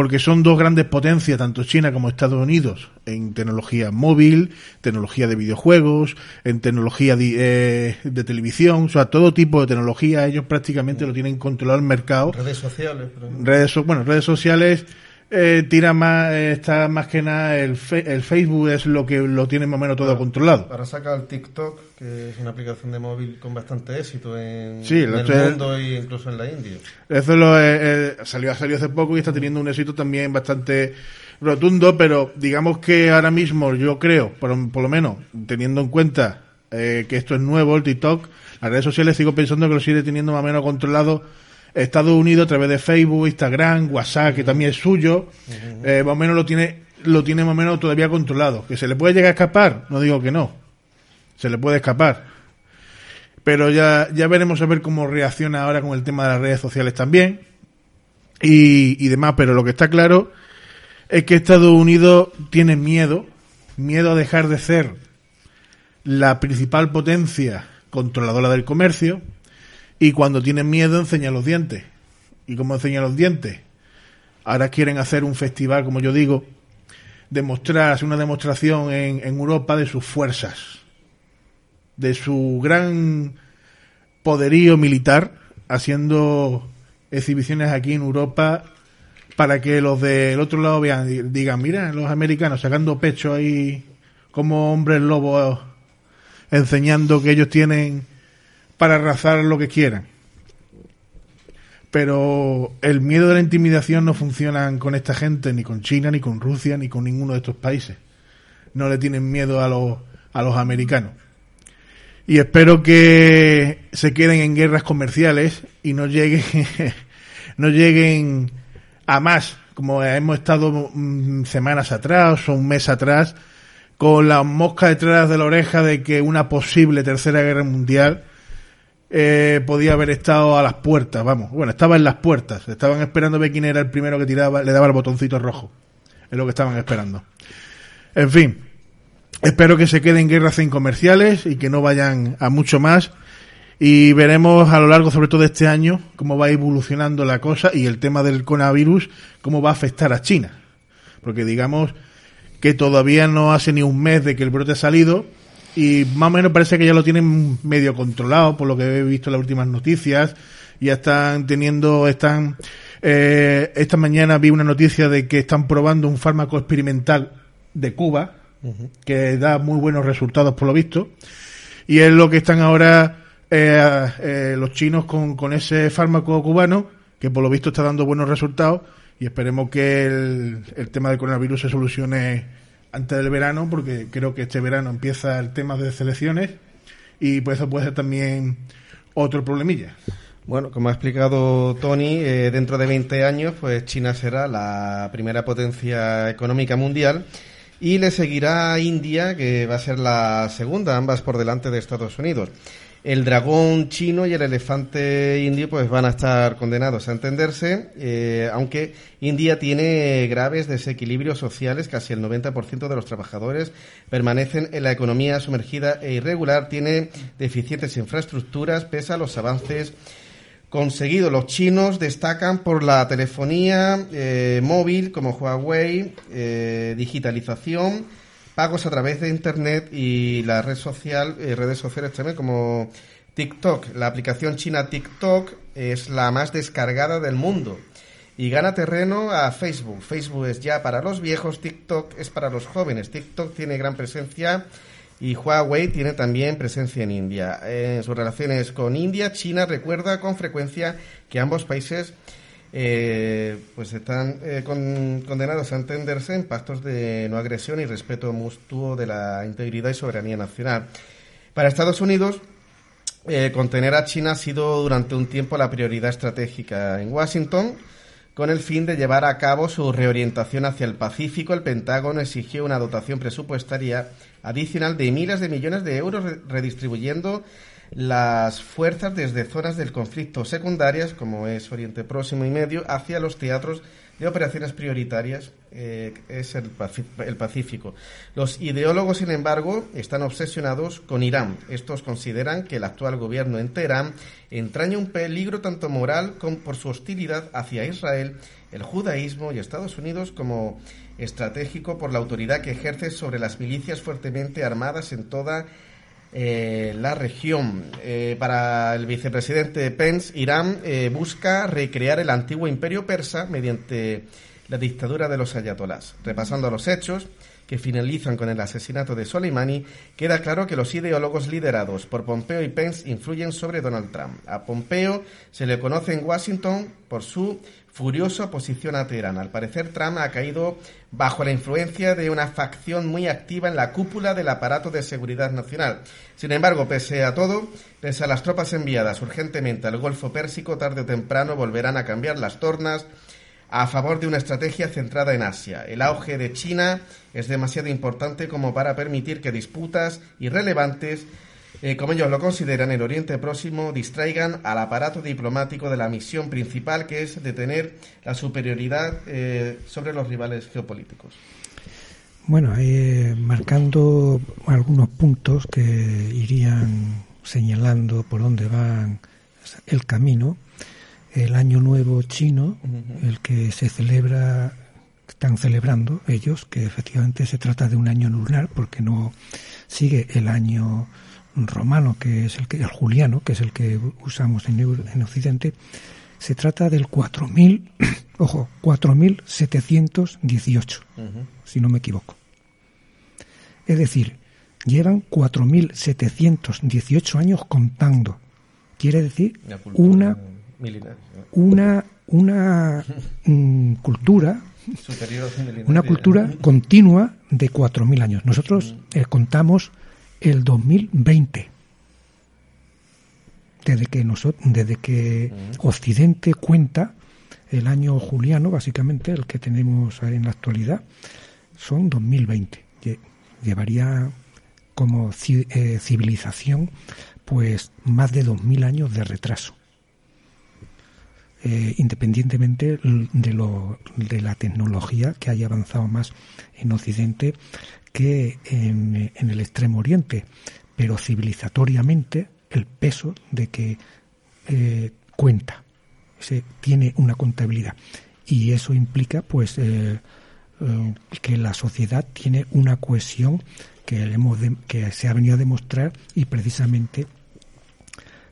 porque son dos grandes potencias, tanto China como Estados Unidos, en tecnología móvil, tecnología de videojuegos, en tecnología de, eh, televisión, o sea, todo tipo de tecnología, ellos prácticamente lo tienen controlado el mercado. Redes sociales. Redes, bueno, redes sociales eh, tira más, eh, está más que nada el, el Facebook es lo que lo tiene más o menos todo controlado. Ahora saca el TikTok, que es una aplicación de móvil con bastante éxito en, el mundo e incluso en la India. Eso lo, eh, salió, salió hace poco y está teniendo un éxito también bastante rotundo, pero digamos que ahora mismo yo creo, por, por lo menos teniendo en cuenta que esto es nuevo, el TikTok, las redes sociales sigo pensando que lo sigue teniendo más o menos controlado Estados Unidos a través de Facebook, Instagram, WhatsApp, que también es suyo, eh, más o menos lo tiene, lo tiene más o menos todavía controlado. ¿Que se le puede llegar a escapar? No digo que no. Se le puede escapar. Pero ya, ya veremos a ver cómo reacciona ahora con el tema de las redes sociales también y, y demás. Pero lo que está claro es que Estados Unidos tiene miedo, miedo a dejar de ser la principal potencia controladora del comercio y cuando tienen miedo enseñan los dientes. ¿Y cómo enseñan los dientes? Ahora quieren hacer un festival, como yo digo, demostrar, una demostración en, en Europa de sus fuerzas de su gran poderío militar, haciendo exhibiciones aquí en Europa para que los del otro lado vean, digan, mira, los americanos sacando pecho ahí como hombres lobos, enseñando que ellos tienen para arrasar lo que quieran. Pero el miedo de la intimidación no funciona con esta gente, ni con China, ni con Rusia, ni con ninguno de estos países. No le tienen miedo a los, a los americanos y espero que se queden en guerras comerciales y no lleguen no lleguen a más como hemos estado mm, semanas atrás o un mes atrás con la mosca detrás de la oreja de que una posible tercera guerra mundial eh, podía haber estado a las puertas, vamos, bueno, estaba en las puertas, estaban esperando a ver quién era el primero que tiraba, le daba el botoncito rojo, es lo que estaban esperando. En fin, Espero que se queden guerras sin comerciales y que no vayan a mucho más. Y veremos a lo largo, sobre todo de este año, cómo va evolucionando la cosa y el tema del coronavirus, cómo va a afectar a China. Porque digamos que todavía no hace ni un mes de que el brote ha salido y más o menos parece que ya lo tienen medio controlado, por lo que he visto en las últimas noticias. Ya están teniendo, están, eh, esta mañana vi una noticia de que están probando un fármaco experimental de Cuba, que da muy buenos resultados por lo visto. Y es lo que están ahora eh, eh, los chinos con, con ese fármaco cubano, que por lo visto está dando buenos resultados. Y esperemos que el, el tema del coronavirus se solucione antes del verano, porque creo que este verano empieza el tema de selecciones y pues eso puede ser también otro problemilla. Bueno, como ha explicado Tony, eh, dentro de 20 años, pues China será la primera potencia económica mundial y le seguirá India, que va a ser la segunda, ambas por delante de Estados Unidos. El dragón chino y el elefante indio pues van a estar condenados a entenderse, eh, aunque India tiene graves desequilibrios sociales, casi el 90% de los trabajadores permanecen en la economía sumergida e irregular, tiene deficientes infraestructuras pese a los avances conseguido. Los chinos destacan por la telefonía eh, móvil como Huawei, eh, digitalización, pagos a través de Internet y la red social, eh, redes sociales también como TikTok. La aplicación china TikTok es la más descargada del mundo y gana terreno a Facebook. Facebook es ya para los viejos, TikTok es para los jóvenes. TikTok tiene gran presencia y Huawei tiene también presencia en India. En sus relaciones con India, China recuerda con frecuencia que ambos países eh, pues están eh, condenados a entenderse en pactos de no agresión y respeto mutuo de la integridad y soberanía nacional. Para Estados Unidos, eh, contener a China ha sido durante un tiempo la prioridad estratégica en Washington. Con el fin de llevar a cabo su reorientación hacia el Pacífico, el Pentágono exigió una dotación presupuestaria adicional de miles de millones de euros redistribuyendo las fuerzas desde zonas del conflicto secundarias, como es Oriente Próximo y Medio, hacia los teatros de operaciones prioritarias, eh, es el, Pacífico. Los ideólogos, sin embargo, están obsesionados con Irán. Estos consideran que el actual gobierno en Teherán entraña un peligro tanto moral como por su hostilidad hacia Israel, el judaísmo y Estados Unidos como estratégico por la autoridad que ejerce sobre las milicias fuertemente armadas en toda eh, la región. Eh, para el vicepresidente Pence, Irán eh, busca recrear el antiguo imperio persa mediante la dictadura de los ayatolás. Repasando los hechos que finalizan con el asesinato de Soleimani, queda claro que los ideólogos liderados por Pompeo y Pence influyen sobre Donald Trump. A Pompeo se le conoce en Washington por su furiosa oposición a Teherán. Al parecer, Trump ha caído bajo la influencia de una facción muy activa en la cúpula del aparato de seguridad nacional. Sin embargo, pese a todo, pese a las tropas enviadas urgentemente al Golfo Pérsico, tarde o temprano volverán a cambiar las tornas a favor de una estrategia centrada en Asia. El auge de China es demasiado importante como para permitir que disputas irrelevantes eh, como ellos lo consideran, el Oriente Próximo distraigan al aparato diplomático de la misión principal, que es detener la superioridad eh, sobre los rivales geopolíticos. Bueno, eh, marcando algunos puntos que irían señalando por dónde va el camino, el Año Nuevo chino, el que se celebra, están celebrando ellos, que efectivamente se trata de un año lunar, porque no sigue el año romano, que es el, que, el juliano, que es el que usamos en, en Occidente, se trata del 4000, ojo, 4718, si no me equivoco. Es decir, llevan 4718 años contando. Quiere decir una una una mm, cultura una cultura continua de 4.000 años. Nosotros eh, contamos el 2020. Desde que, nosotros, desde que Occidente cuenta el año juliano, básicamente, el que tenemos en la actualidad, son 2020. Llevaría como eh, civilización pues más de 2.000 años de retraso. Eh, independientemente de, lo, de la tecnología que haya avanzado más en Occidente que en, el Extremo Oriente, pero civilizatoriamente el peso de que eh, cuenta, se, tiene una contabilidad. Y eso implica pues eh, eh, que la sociedad tiene una cohesión que, hemos que se ha venido a demostrar y precisamente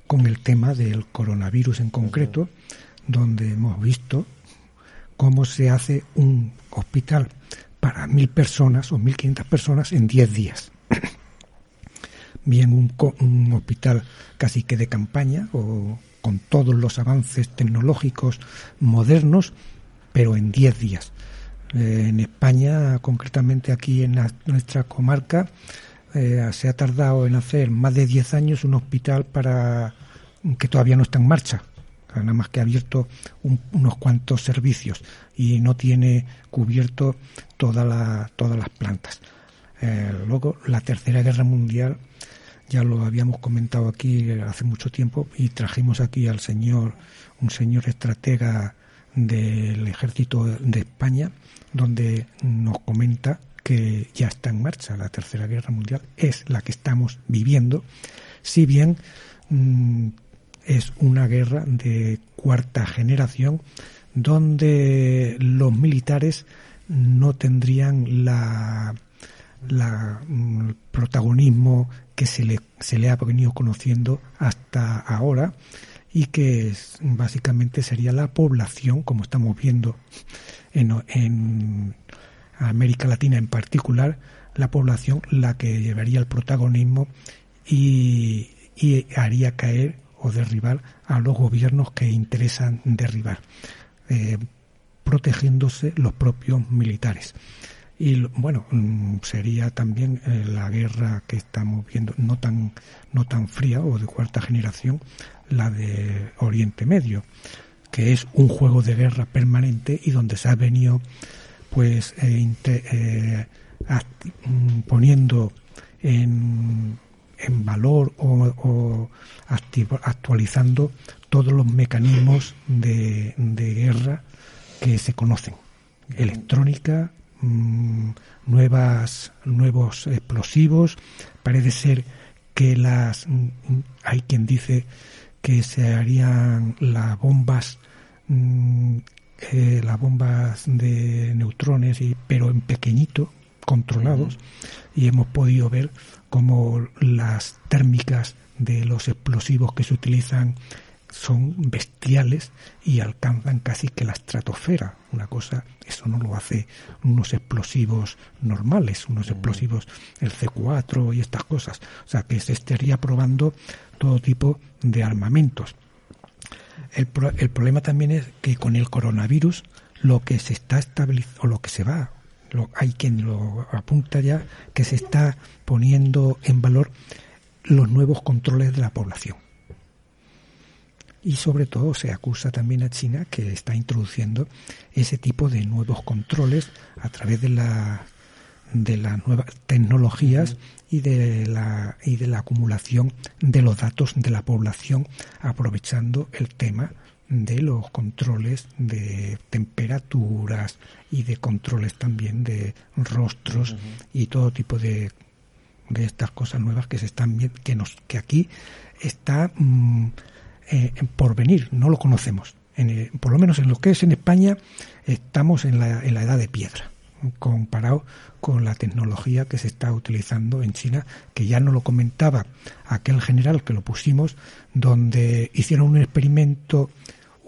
con el tema del coronavirus en concreto, donde hemos visto cómo se hace un hospital para mil personas o mil quinientas personas en diez días. Bien, un, un hospital casi que de campaña o con todos los avances tecnológicos modernos, pero en diez días. Eh, en España, concretamente aquí en nuestra comarca, eh, se ha tardado en hacer más de diez años un hospital para que todavía no está en marcha nada más que ha abierto unos cuantos servicios y no tiene cubierto toda la, todas las plantas. Eh, luego, la Tercera Guerra Mundial, ya lo habíamos comentado aquí hace mucho tiempo y trajimos aquí al señor, un señor estratega del ejército de España, donde nos comenta que ya está en marcha la Tercera Guerra Mundial, es la que estamos viviendo, si bien mm, es una guerra de cuarta generación donde los militares no tendrían la, mm, protagonismo que se le, se le ha venido conociendo hasta ahora y que básicamente sería la población, como estamos viendo en, en América Latina en particular, la población la que llevaría el protagonismo y haría caer o derribar a los gobiernos que interesan derribar, eh, protegiéndose los propios militares. Y bueno, mm, sería también eh, la guerra que estamos viendo, no tan, no tan fría o de cuarta generación, la de Oriente Medio, que es un juego de guerra permanente y donde se ha venido pues eh, mm, poniendo en en valor o, actualizando todos los mecanismos de, guerra que se conocen. Electrónica, mm, nuevas, nuevos explosivos. Parece ser que las mm, hay quien dice que se harían las bombas mm, eh, las bombas de neutrones y pero en pequeñito controlados y hemos podido ver cómo las térmicas de los explosivos que se utilizan son bestiales y alcanzan casi que la estratosfera. Una cosa, eso no lo hace unos explosivos normales, unos explosivos, el C4 y estas cosas. O sea, que se estaría probando todo tipo de armamentos. El, el problema también es que con el coronavirus lo que se está estabilizando, o lo que se va hay quien lo apunta ya, que se está poniendo en valor los nuevos controles de la población. Y sobre todo se acusa también a China que está introduciendo ese tipo de nuevos controles a través de, la, de las nuevas tecnologías y de la y de la acumulación de los datos de la población aprovechando el tema de los controles de temperaturas y de controles también de rostros y todo tipo de, de estas cosas nuevas que se están viendo que nos que aquí está mm, eh, por venir no lo conocemos. En, por lo menos en lo que es en España estamos en la, en la edad de piedra comparado con la tecnología que se está utilizando en China, que ya no lo comentaba aquel general que lo pusimos, donde hicieron un experimento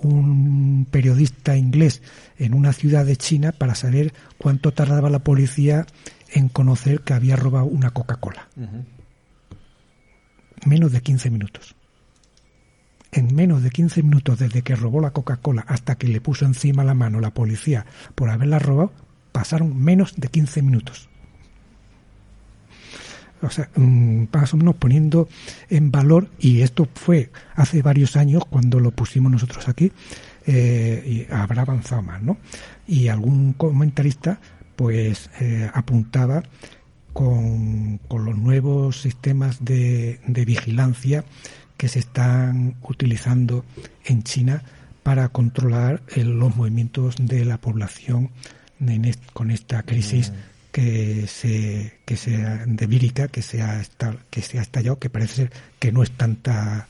un periodista inglés en una ciudad de China para saber cuánto tardaba la policía en conocer que había robado una Coca-Cola. Menos de 15 minutos. En menos de 15 minutos desde que robó la Coca-Cola hasta que le puso encima la mano la policía por haberla robado, pasaron menos de 15 minutos. O sea, mm, más o menos poniendo en valor, y esto fue hace varios años cuando lo pusimos nosotros aquí, eh, y habrá avanzado más, ¿no? Y algún comentarista, pues, eh, apuntaba con, con, los nuevos sistemas de, de vigilancia que se están utilizando en China para controlar los movimientos de la población con esta crisis que se que se de vírica que se ha que se ha estallado que parece ser que no es tanta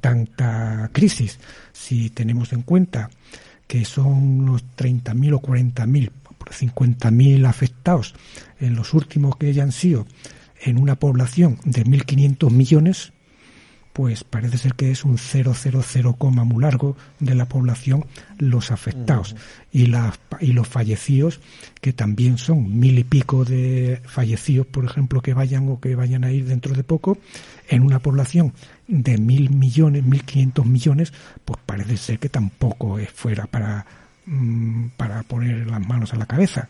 tanta crisis. Si tenemos en cuenta que son unos 30.000 o 40.000 50.000 afectados en los últimos que hayan sido en una población de 1.500 millones pues parece ser que es un 000, muy largo de la población los afectados. Y, la, y los fallecidos que también son mil y pico de fallecidos por ejemplo que vayan o que vayan a ir dentro de poco en una población de mil millones mil quinientos millones pues parece ser que tampoco es fuera para para poner las manos a la cabeza.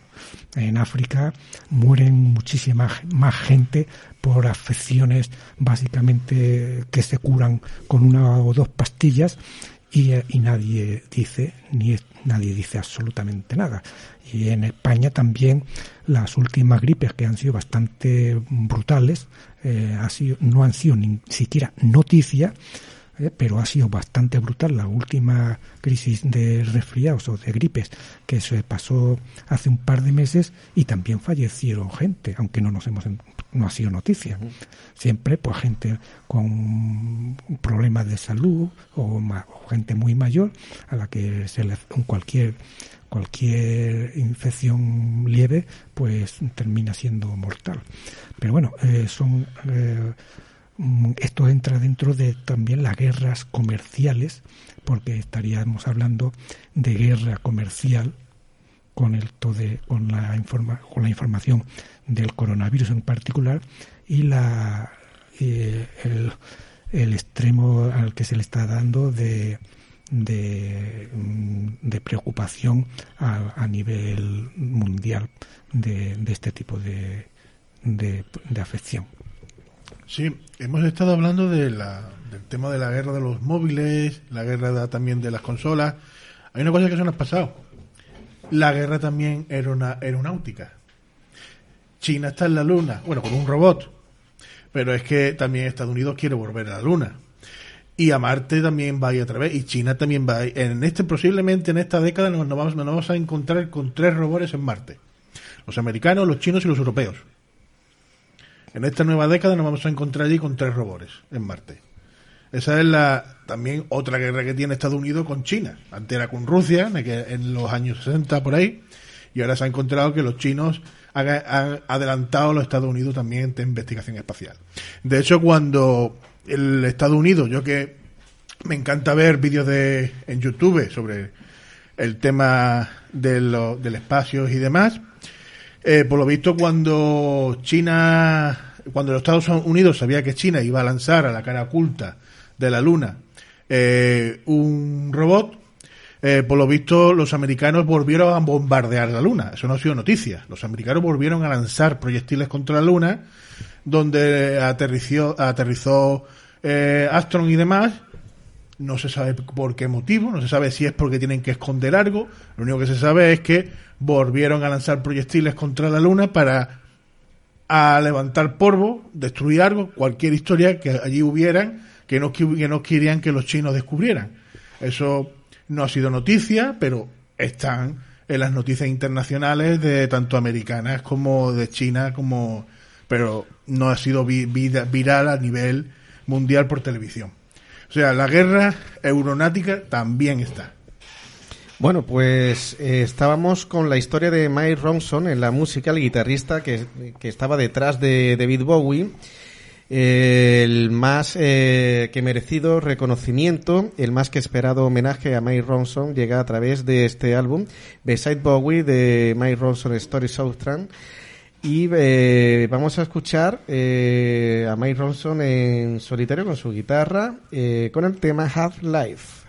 En África mueren muchísima más gente por afecciones básicamente que se curan con una o dos pastillas y, y, nadie dice ni nadie dice absolutamente nada y en España también las últimas gripes que han sido bastante brutales eh, ha sido, no han sido ni siquiera noticia ¿eh? pero ha sido bastante brutal la última crisis de resfriados o de gripes que se pasó hace un par de meses y también fallecieron gente, aunque no nos hemos no ha sido noticia. Siempre pues gente con problemas de salud o, gente muy mayor a la que se le cualquier cualquier infección leve pues termina siendo mortal. Pero bueno, eh, son eh, esto entra dentro de también las guerras comerciales, porque estaríamos hablando de guerra comercial con el con la informa, con la información del coronavirus en particular y la el, extremo al que se le está dando de de, mm, preocupación a, nivel mundial de, este tipo de, de afección. Sí, hemos estado hablando de la, del tema de la guerra de los móviles, la guerra también de las consolas. Hay una cosa que se nos ha pasado. La guerra también era una aeronáutica. China está en la Luna, bueno, con un robot, pero es que también Estados Unidos quiere volver a la Luna. Y a Marte también va a ir otra vez, y China también va a ir. En este, posiblemente en esta década nos, vamos, nos vamos a encontrar con tres robots en Marte. Los americanos, los chinos y los europeos. En esta nueva década nos vamos a encontrar allí con tres robots en Marte. Esa es la también otra guerra que tiene Estados Unidos con China. Antes era con Rusia, en los años 60 por ahí, y ahora se ha encontrado que los chinos han, adelantado a los Estados Unidos también en investigación espacial. De hecho, cuando el Estados Unidos, yo que me encanta ver vídeos de en YouTube sobre el tema de del espacio y demás, eh, por lo visto, cuando China, cuando los Estados Unidos sabía que China iba a lanzar a la cara oculta de la Luna eh, un robot, eh, por lo visto los americanos volvieron a bombardear la Luna. Eso no ha sido noticia. Los americanos volvieron a lanzar proyectiles contra la Luna, donde aterrizó, aterrizó Astron y demás. No se sabe por qué motivo, no se sabe si es porque tienen que esconder algo. Lo único que se sabe es que volvieron a lanzar proyectiles contra la Luna para a levantar polvo, destruir algo, cualquier historia que allí hubieran que no, que no querían que los chinos descubrieran. Eso no ha sido noticia, pero están en las noticias internacionales de tanto americanas como de China, como pero no ha sido viral a nivel mundial por televisión. O sea, la guerra euronática también está. Bueno, pues eh, estábamos con la historia de Mike Ronson en la música, el guitarrista que, que estaba detrás de David Bowie el más eh, que merecido reconocimiento, el más que esperado homenaje a Mike Ronson llega a través de este álbum, Beside Bowie de Mike Ronson Story Southern. Y eh, vamos a escuchar eh, a Mike Ronson en solitario con su guitarra con el tema Half Life.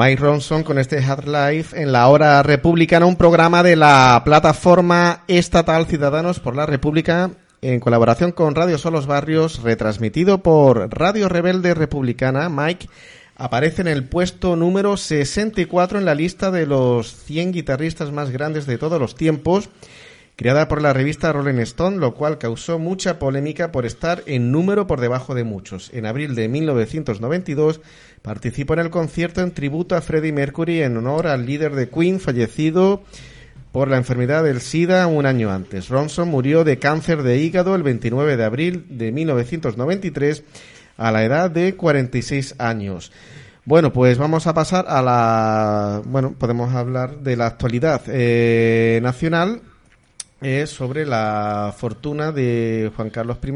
Mike Ronson con este Hard Life en la hora republicana, un programa de la plataforma estatal Ciudadanos por la República en colaboración con Radio Solos Barrios, retransmitido por Radio Rebelde Republicana. Mike aparece en el puesto número 64 en la lista de los 100 guitarristas más grandes de todos los tiempos, creada por la revista Rolling Stone, lo cual causó mucha polémica por estar en número por debajo de muchos. En abril de 1992 participó en el concierto en tributo a Freddie Mercury en honor al líder de Queen fallecido por la enfermedad del SIDA un año antes. Ronson murió de cáncer de hígado el 29 de abril de 1993 a la edad de 46 años. Bueno, pues vamos a pasar a la... Bueno, podemos hablar de la actualidad eh, nacional eh, sobre la fortuna de Juan Carlos I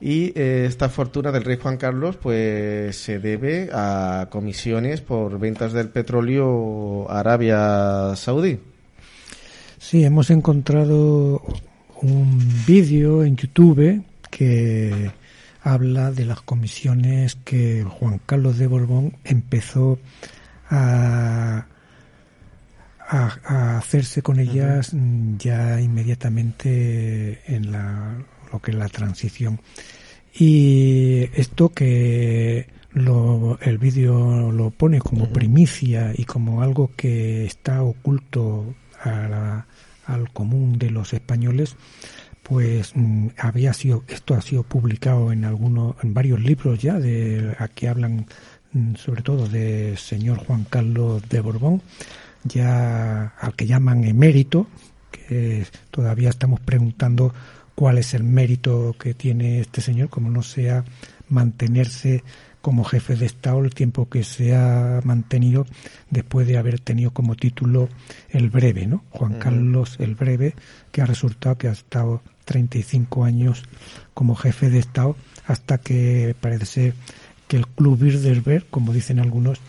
y eh, esta fortuna del rey Juan Carlos pues se debe a comisiones por ventas del petróleo a Arabia Saudí. Sí, hemos encontrado un vídeo en YouTube que habla de las comisiones que Juan Carlos de Borbón empezó a, a, a hacerse con ellas mm, ya inmediatamente en la, lo que es la transición. Y esto que lo, el vídeo lo pone como primicia y como algo que está oculto a la- al común de los españoles, pues mm, había sido esto ha sido publicado en algunos en varios libros ya de aquí hablan mm, sobre todo de señor Juan Carlos de Borbón ya al que llaman emérito que todavía estamos preguntando cuál es el mérito que tiene este señor como no sea mantenerse como jefe de Estado el tiempo que se ha mantenido después de haber tenido como título el breve, ¿no? Juan Carlos el breve, que ha resultado que ha estado 35 años como jefe de Estado hasta que parece ser que el Club Bilderberg, como dicen algunos,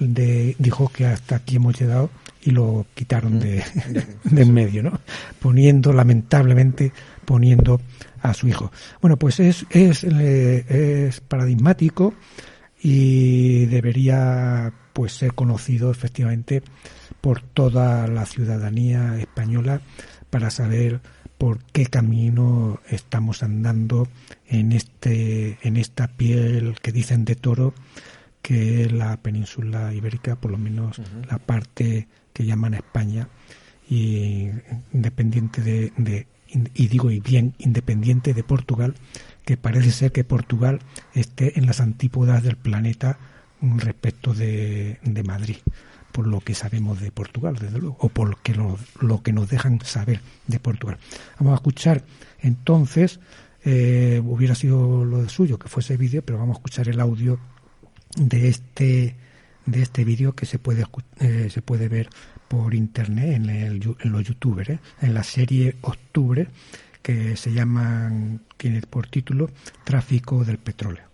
de, dijo que hasta aquí hemos llegado y lo quitaron de, de en medio, ¿no? Poniendo, lamentablemente, poniendo a su hijo. Bueno, pues es, es, es paradigmático y debería pues ser conocido efectivamente por toda la ciudadanía española para saber por qué camino estamos andando en este en esta piel que dicen de toro que es la península ibérica por lo menos la parte que llaman España y independiente de, de y digo y bien independiente de Portugal que parece ser que Portugal esté en las antípodas del planeta respecto de, de Madrid por lo que sabemos de Portugal, desde luego, o por lo que, lo, lo que nos dejan saber de Portugal. Vamos a escuchar entonces, eh, hubiera sido lo de suyo que fuese vídeo, pero vamos a escuchar el audio de este de este vídeo que se puede eh, se puede ver por internet en, el, en los youtubers, ¿eh? en la serie Octubre que se llaman, tiene por título Tráfico del Petróleo.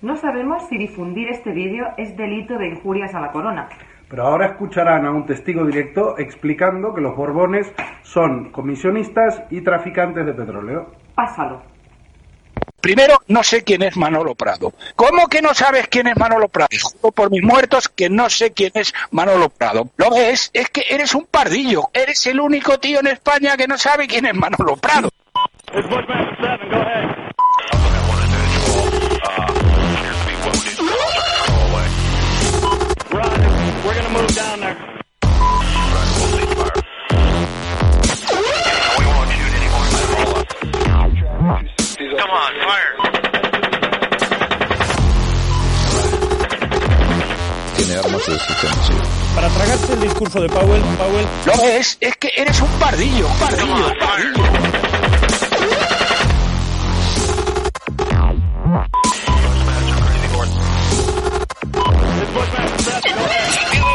No sabemos si difundir este vídeo es delito de injurias a la corona. Pero ahora escucharán a un testigo directo explicando que los Borbones son comisionistas y traficantes de petróleo. Pásalo. Primero, no sé quién es Manolo Prado. ¿Cómo que no sabes quién es Manolo Prado? Juro por mis muertos que no sé quién es Manolo Prado. Lo ves, es que eres un pardillo. Eres el único tío en España que no sabe quién es Manolo Prado. Tiene armas de destrucción Para tragarse el discurso de Powell, Powell. Lo ves, es que eres un pardillo, pardillo, pardillo.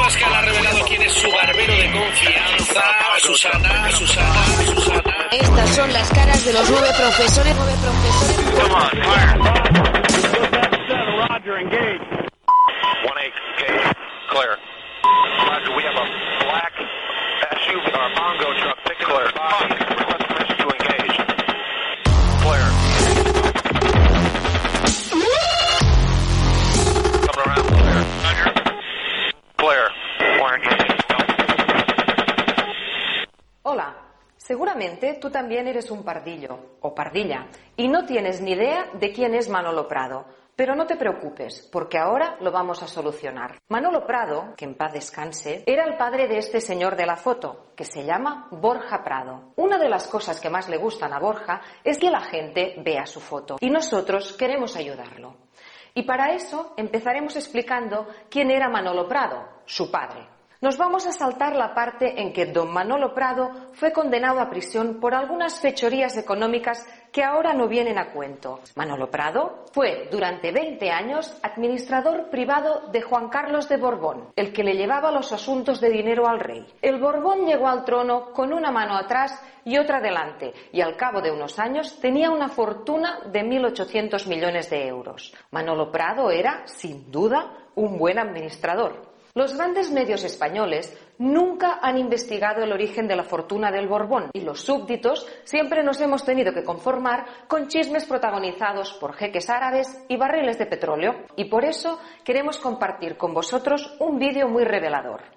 Es que ha es su barbero de confianza. Susana, Susana, Susana. Estas son las caras de los nueve profesores. Nueve profesores. Clear. Roger, we have a black SUV or Mongo truck picking clear. Hola, seguramente tú también eres un pardillo o pardilla y no tienes ni idea de quién es Manolo Prado. Pero no te preocupes, porque ahora lo vamos a solucionar. Manolo Prado, que en paz descanse, era el padre de este señor de la foto, que se llama Borja Prado. Una de las cosas que más le gustan a Borja es que la gente vea su foto y nosotros queremos ayudarlo. Y para eso empezaremos explicando quién era Manolo Prado, su padre. Nos vamos a saltar la parte en que don Manolo Prado fue condenado a prisión por algunas fechorías económicas que ahora no vienen a cuento. Manolo Prado fue durante 20 años administrador privado de Juan Carlos de Borbón, el que le llevaba los asuntos de dinero al rey. El Borbón llegó al trono con una mano atrás y otra delante, y al cabo de unos años tenía una fortuna de 1.800 millones de euros. Manolo Prado era, sin duda, un buen administrador. Los grandes medios españoles nunca han investigado el origen de la fortuna del Borbón y los súbditos siempre nos hemos tenido que conformar con chismes protagonizados por jeques árabes y barriles de petróleo. Y por eso queremos compartir con vosotros un vídeo muy revelador.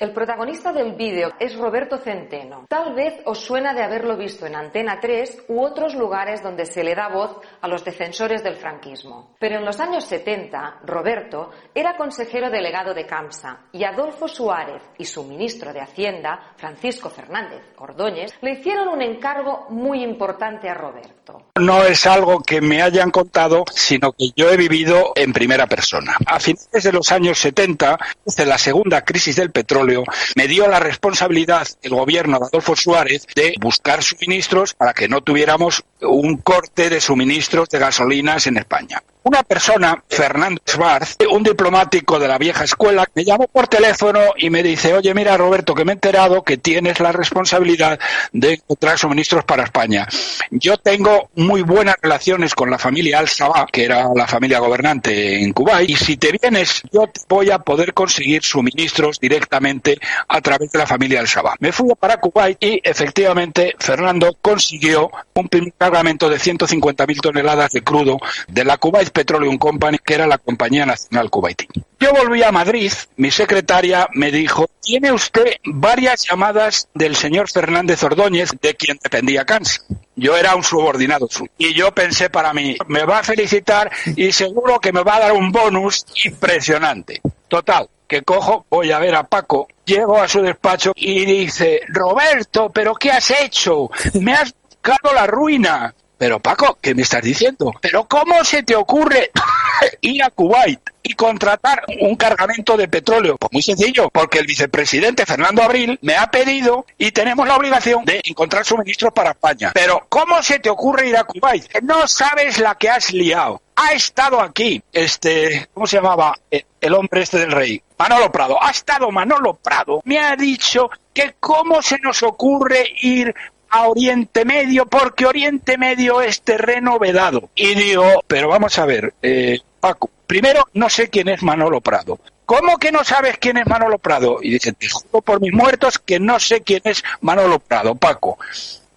El protagonista del vídeo es Roberto Centeno. Tal vez os suena de haberlo visto en Antena 3 u otros lugares donde se le da voz a los defensores del franquismo. Pero en los años 70, Roberto era consejero delegado de CAMSA y Adolfo Suárez y su ministro de Hacienda, Francisco Fernández Ordóñez, le hicieron un encargo muy importante a Roberto. No es algo que me hayan contado, sino que yo he vivido en primera persona. A finales de los años 70, desde la segunda crisis del petróleo, me dio la responsabilidad el gobierno de Adolfo Suárez de buscar suministros para que no tuviéramos un corte de suministros de gasolinas en España. Una persona, Fernando Schwarz, un diplomático de la vieja escuela, me llamó por teléfono y me dice, oye, mira Roberto, que me he enterado que tienes la responsabilidad de encontrar suministros para España. Yo tengo muy buenas relaciones con la familia Al-Sabah, que era la familia gobernante en Kuwait, y si te vienes, yo voy a poder conseguir suministros directamente a través de la familia Al-Sabah. Me fui para Kuwait y efectivamente Fernando consiguió un primer cargamento de 150.000 toneladas de crudo de la Kuwait Petroleum Company, que era la compañía nacional kuwaití. Yo volví a Madrid, mi secretaria me dijo, tiene usted varias llamadas del señor Fernández Ordóñez, de quien dependía CANS. Yo era un subordinado suyo. Y yo pensé para mí, me va a felicitar y seguro que me va a dar un bonus impresionante. Total, que cojo, voy a ver a Paco, llego a su despacho y dice, Roberto, ¿pero qué has hecho? Me has buscado la ruina. Pero Paco, ¿qué me estás diciendo? Pero ¿cómo se te ocurre ir a Kuwait y contratar un cargamento de petróleo? Pues muy sencillo, porque el vicepresidente Fernando Abril me ha pedido y tenemos la obligación de encontrar suministros para España. Pero ¿cómo se te ocurre ir a Kuwait? No sabes la que has liado. Ha estado aquí, este, ¿cómo se llamaba? Eh, El hombre este del rey. Manolo Prado. Ha estado Manolo Prado. Me ha dicho que cómo se nos ocurre ir a Oriente Medio porque Oriente Medio es terreno vedado. Y digo, pero vamos a ver, eh, Paco, primero no sé quién es Manolo Prado. ¿Cómo que no sabes quién es Manolo Prado? Y dice, te juro por mis muertos que no sé quién es Manolo Prado, Paco.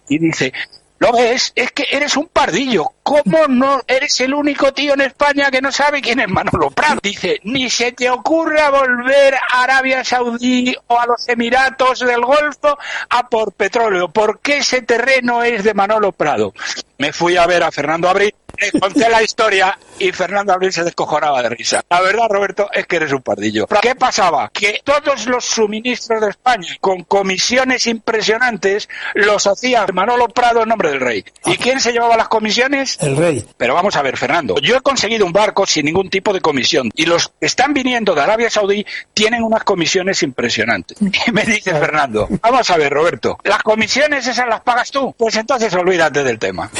Y dice, ¿Lo ves? Es que eres un pardillo. ¿Cómo no eres el único tío en España que no sabe quién es Manolo Prado? Dice, ni se te ocurra volver a Arabia Saudí o a los Emiratos del Golfo a por petróleo, porque ese terreno es de Manolo Prado. Me fui a ver a Fernando Abril, le conté la historia y Fernando Abril se descojonaba de risa. La verdad, Roberto, es que eres un pardillo. ¿Qué pasaba? Que todos los suministros de España, con comisiones impresionantes, los hacía Manolo Prado en nombre del rey. ¿Y quién se llevaba las comisiones? El rey. Pero vamos a ver, Fernando, yo he conseguido un barco sin ningún tipo de comisión y los que están viniendo de Arabia Saudí tienen unas comisiones impresionantes. Y me dice Fernando, vamos a ver, Roberto, ¿las comisiones esas las pagas tú? Pues entonces olvídate del tema.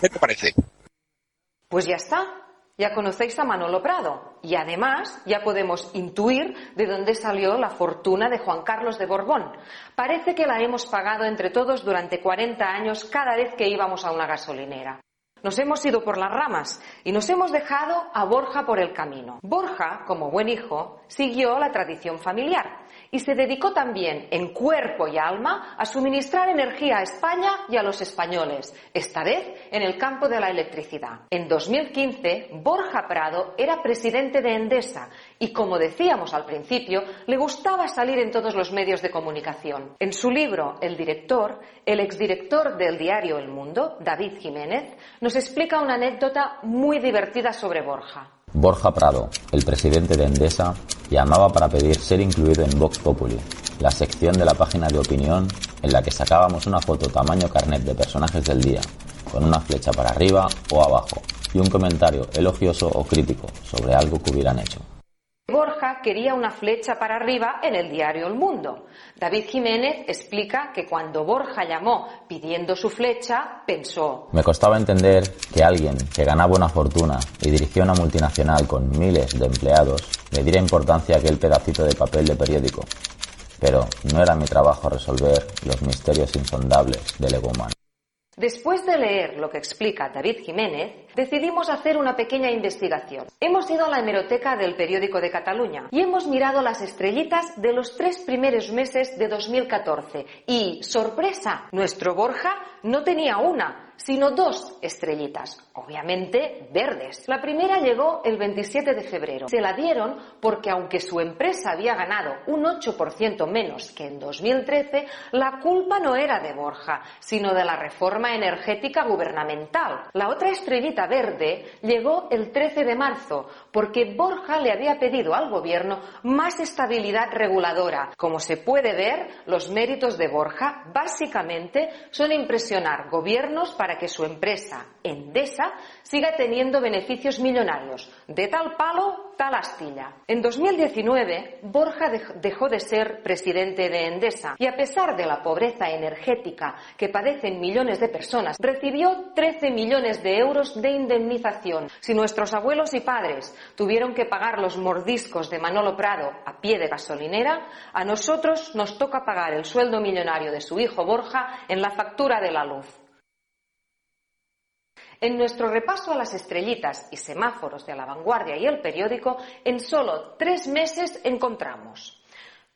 ¿Qué te parece? Pues ya está. Ya conocéis a Manolo Prado y además ya podemos intuir de dónde salió la fortuna de Juan Carlos de Borbón. Parece que la hemos pagado entre todos durante 40 años cada vez que íbamos a una gasolinera. Nos hemos ido por las ramas y nos hemos dejado a Borja por el camino. Borja, como buen hijo, siguió la tradición familiar y se dedicó también en cuerpo y alma a suministrar energía a España y a los españoles, esta vez en el campo de la electricidad. En 2015, Borja Prado era presidente de Endesa y, como decíamos al principio, le gustaba salir en todos los medios de comunicación. En su libro El director, el exdirector del diario El Mundo, David Jiménez, nos explica una anécdota muy divertida sobre Borja. Borja Prado, el presidente de Endesa, llamaba para pedir ser incluido en Vox Populi, la sección de la página de opinión en la que sacábamos una foto tamaño carnet de personajes del día, con una flecha para arriba o abajo, y un comentario elogioso o crítico sobre algo que hubieran hecho. Borja quería una flecha para arriba en el diario El Mundo. David Jiménez explica que cuando Borja llamó pidiendo su flecha, pensó, Me costaba entender que alguien que ganaba una fortuna y dirigía una multinacional con miles de empleados le diera importancia a aquel pedacito de papel de periódico. Pero no era mi trabajo resolver los misterios insondables del ego humano. Después de leer lo que explica David Jiménez, decidimos hacer una pequeña investigación. Hemos ido a la hemeroteca del periódico de Cataluña y hemos mirado las estrellitas de los tres primeros meses de 2014. Y, sorpresa, nuestro Borja no tenía una, sino dos estrellitas, obviamente verdes. La primera llegó el 27 de febrero. Se la dieron porque aunque su empresa había ganado un 8% menos que en 2013, la culpa no era de Borja, sino de la reforma energética gubernamental. La otra estrellita verde llegó el 13 de marzo porque Borja le había pedido al gobierno más estabilidad reguladora. Como se puede ver, los méritos de Borja básicamente son impresionar gobiernos para que su empresa, Endesa, siga teniendo beneficios millonarios. De tal palo, tal astilla. En 2019, Borja dejó de ser presidente de Endesa y a pesar de la pobreza energética que padecen millones de personas, recibió 13 millones de euros de indemnización. Si nuestros abuelos y padres tuvieron que pagar los mordiscos de Manolo Prado a pie de gasolinera, a nosotros nos toca pagar el sueldo millonario de su hijo Borja en la factura de la luz. En nuestro repaso a las estrellitas y semáforos de la vanguardia y el periódico, en solo tres meses encontramos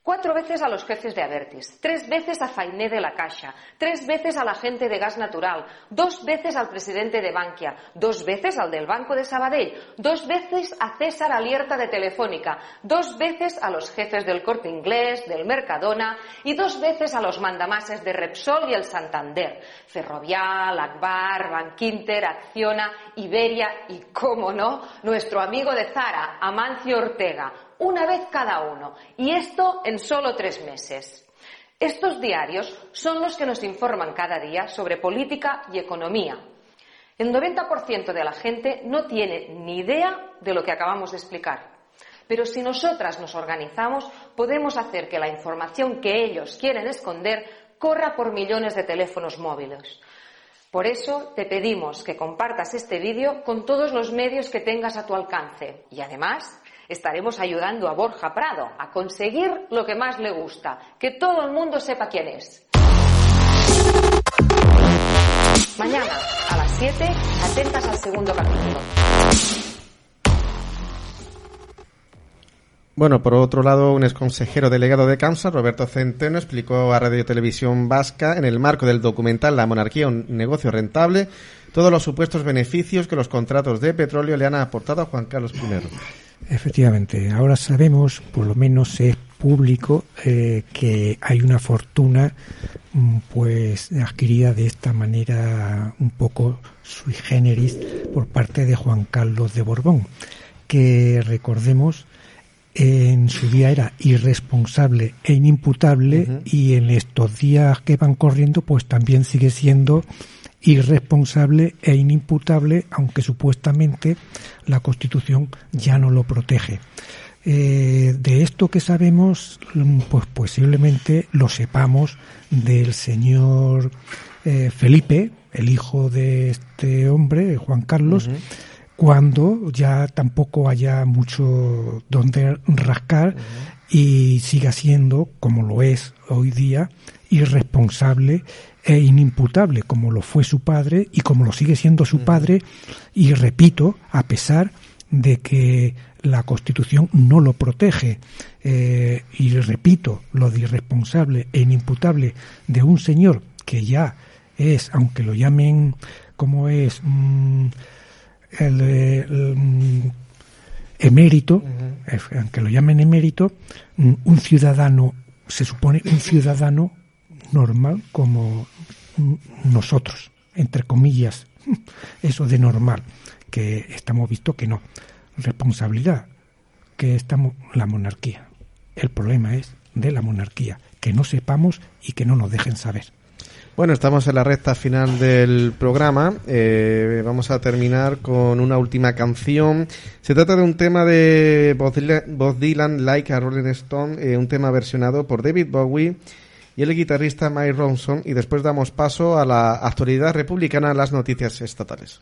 Cuatro veces a los jefes de Avertis, tres veces a Fainé de la Caixa, tres veces al agente de gas natural, dos veces al presidente de Bankia, dos veces al del Banco de Sabadell, dos veces a César Alierta de Telefónica, dos veces a los jefes del Corte Inglés, del Mercadona y dos veces a los mandamases de Repsol y el Santander, Ferrovial, Akbar, Bankinter, Acciona, Iberia y, cómo no, nuestro amigo de Zara, Amancio Ortega, una vez cada uno, y esto en solo tres meses. Estos diarios son los que nos informan cada día sobre política y economía. El 90% de la gente no tiene ni idea de lo que acabamos de explicar. Pero si nosotras nos organizamos, podemos hacer que la información que ellos quieren esconder corra por millones de teléfonos móviles. Por eso te pedimos que compartas este vídeo con todos los medios que tengas a tu alcance y además estaremos ayudando a Borja Prado a conseguir lo que más le gusta, que todo el mundo sepa quién es. Mañana a las 7, atentas al segundo capítulo. Bueno, por otro lado, un exconsejero delegado de CAMSA, Roberto Centeno, explicó a Radio Televisión Vasca, en el marco del documental La monarquía, un negocio rentable, todos los supuestos beneficios que los contratos de petróleo le han aportado a Juan Carlos I. Efectivamente, ahora sabemos, por lo menos es público, eh, que hay una fortuna mm, pues adquirida de esta manera un poco sui generis por parte de Juan Carlos de Borbón, que recordemos en su día era irresponsable e inimputable y en estos días que van corriendo pues también sigue siendo irresponsable e inimputable aunque supuestamente la Constitución ya no lo protege. Eh, de esto que sabemos, pues posiblemente lo sepamos del señor eh, Felipe, el hijo de este hombre, Juan Carlos, cuando ya tampoco haya mucho donde rascar y siga siendo, como lo es hoy día, irresponsable e inimputable, como lo fue su padre y como lo sigue siendo su padre, y repito, a pesar de que la Constitución no lo protege. Eh, y repito, lo de irresponsable e inimputable de un señor que ya es, aunque lo llamen como es, mm, el, el, mm, emérito, eh, aunque lo llamen emérito, mm, un ciudadano, se supone un ciudadano normal como nosotros, entre comillas, eso de normal, que estamos visto que no. Responsabilidad, que estamos la monarquía. El problema es de la monarquía, que no sepamos y que no nos dejen saber. Bueno, estamos en la recta final del programa. Eh, vamos a terminar con una última canción. Se trata de un tema de Bob Dylan, Bob Dylan, Like a Rolling Stone, eh, un tema versionado por David Bowie y el guitarrista Mike Ronson. Y después damos paso a la actualidad republicana, las noticias estatales.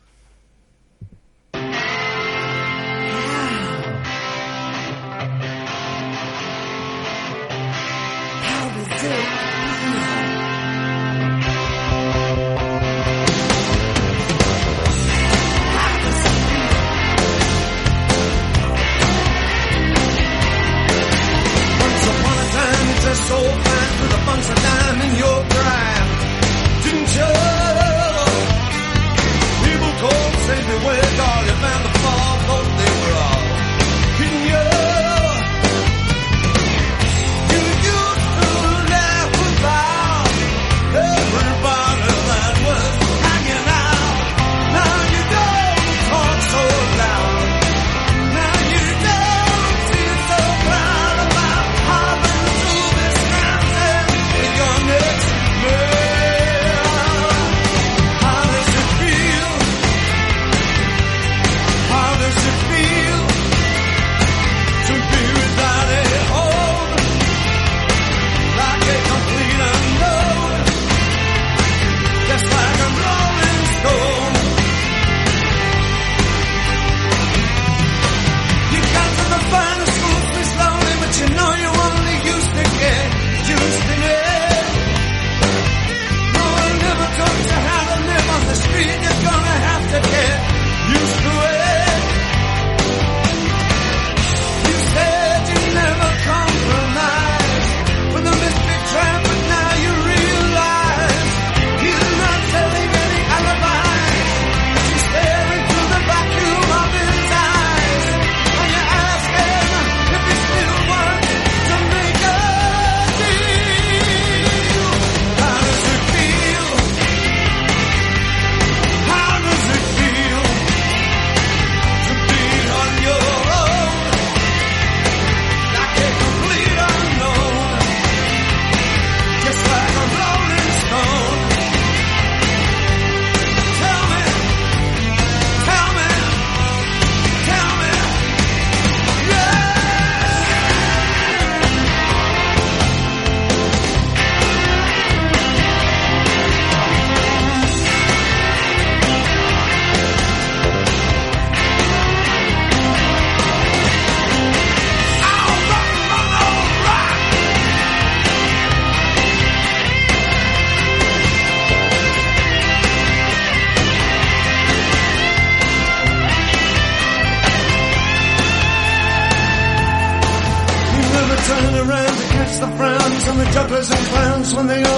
dance when they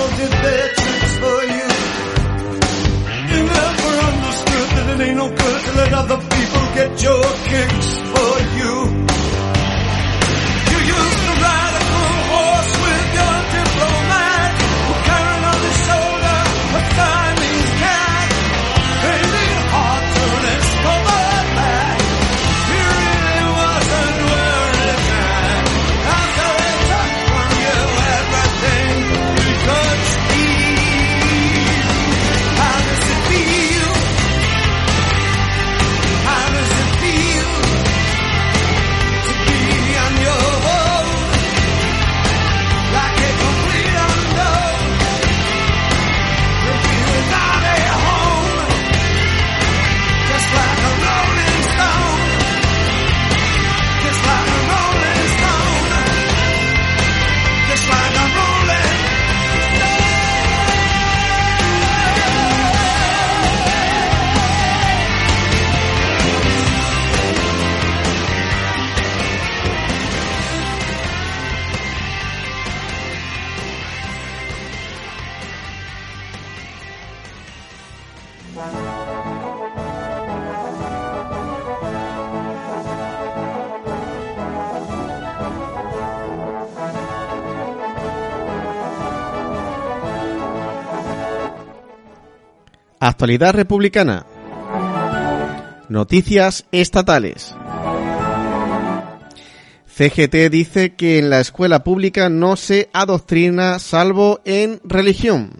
Actualidad republicana. Noticias estatales. CGT dice que en la escuela pública no se adoctrina salvo en religión.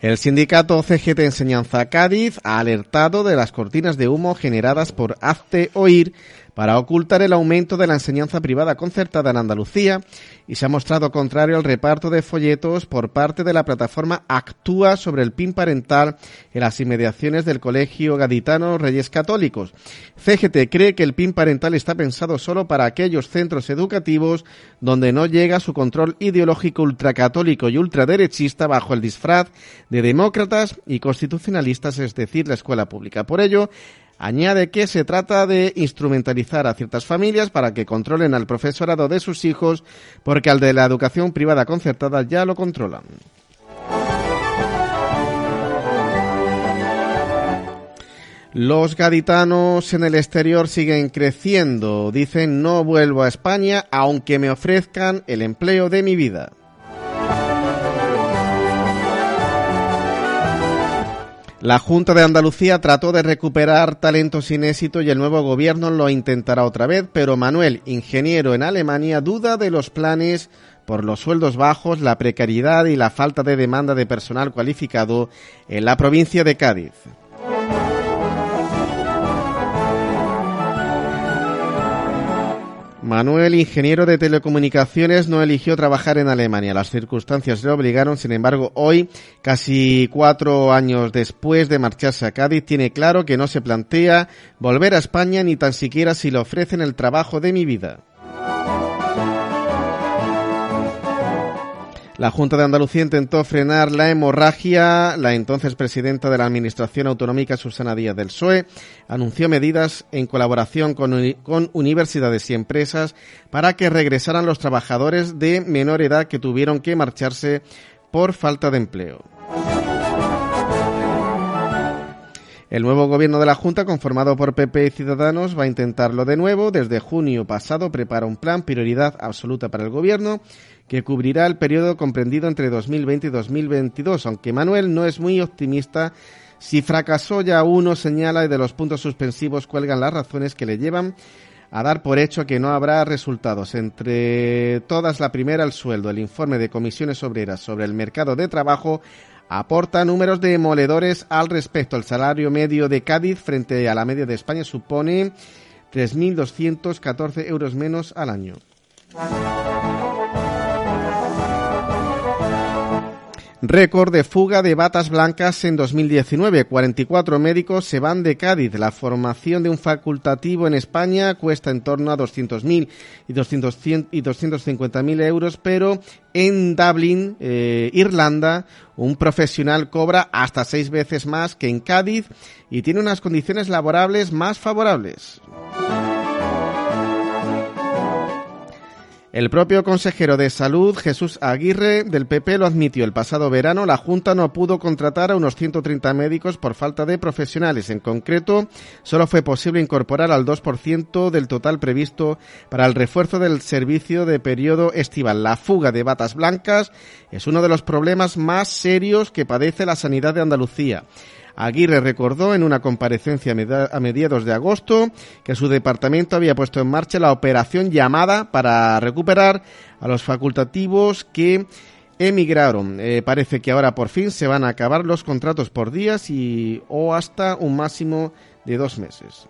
El sindicato CGT Enseñanza Cádiz ha alertado de las cortinas de humo generadas por Hazte Oír para ocultar el aumento de la enseñanza privada concertada en Andalucía y se ha mostrado contrario al reparto de folletos por parte de la plataforma Actúa sobre el PIN parental en las inmediaciones del Colegio Gaditano Reyes Católicos. CGT cree que el PIN parental está pensado solo para aquellos centros educativos donde no llega su control ideológico ultracatólico y ultraderechista bajo el disfraz de demócratas y constitucionalistas, es decir, la escuela pública. Por ello, Añade que se trata de instrumentalizar a ciertas familias para que controlen al profesorado de sus hijos, porque al de la educación privada concertada ya lo controlan. Los gaditanos en el exterior siguen creciendo. Dicen no vuelvo a España aunque me ofrezcan el empleo de mi vida. La Junta de Andalucía trató de recuperar talento sin éxito y el nuevo gobierno lo intentará otra vez, pero Manuel, ingeniero en Alemania, duda de los planes por los sueldos bajos, la precariedad y la falta de demanda de personal cualificado en la provincia de Cádiz. Manuel, ingeniero de telecomunicaciones, no eligió trabajar en Alemania. Las circunstancias le obligaron, sin embargo, hoy, casi cuatro años después de marcharse a Cádiz, tiene claro que no se plantea volver a España ni tan siquiera si le ofrecen el trabajo de mi vida. La Junta de Andalucía intentó frenar la hemorragia. La entonces presidenta de la Administración Autonómica, Susana Díaz del PSOE, anunció medidas en colaboración con, con, universidades y empresas para que regresaran los trabajadores de menor edad que tuvieron que marcharse por falta de empleo. El nuevo gobierno de la Junta, conformado por PP y Ciudadanos, va a intentarlo de nuevo. Desde junio pasado prepara un plan prioridad absoluta para el gobierno que cubrirá el periodo comprendido entre 2020 y 2022, aunque Manuel no es muy optimista. Si fracasó ya uno, señala y de los puntos suspensivos cuelgan las razones que le llevan a dar por hecho que no habrá resultados. Entre todas, la primera, el sueldo. El informe de comisiones obreras sobre el mercado de trabajo aporta números demoledores al respecto. El salario medio de Cádiz frente a la media de España supone 3.214 euros menos al año. Récord de fuga de batas blancas en 2019. 44 médicos se van de Cádiz. La formación de un facultativo en España cuesta en torno a 200.000 y, 200, y 250.000 euros, pero en Dublin, eh, Irlanda, un profesional cobra hasta seis veces más que en Cádiz y tiene unas condiciones laborables más favorables. El propio consejero de Salud, Jesús Aguirre, del PP, lo admitió el pasado verano. La Junta no pudo contratar a unos 130 médicos por falta de profesionales. En concreto, solo fue posible incorporar al 2% del total previsto para el refuerzo del servicio de periodo estival. La fuga de batas blancas es uno de los problemas más serios que padece la sanidad de Andalucía. Aguirre recordó en una comparecencia a mediados de agosto que su departamento había puesto en marcha la operación llamada para recuperar a los facultativos que emigraron. Eh, parece que ahora por fin se van a acabar los contratos por días y o hasta un máximo de dos meses.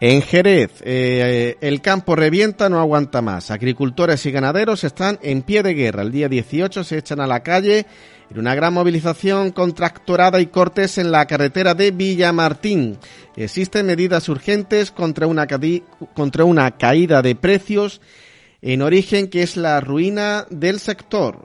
En Jerez, eh, el campo revienta, no aguanta más. Agricultores y ganaderos están en pie de guerra. El día 18 se echan a la calle en una gran movilización con tractorada y cortes en la carretera de Villamartín. Existen medidas urgentes contra una, contra una caída de precios en origen que es la ruina del sector.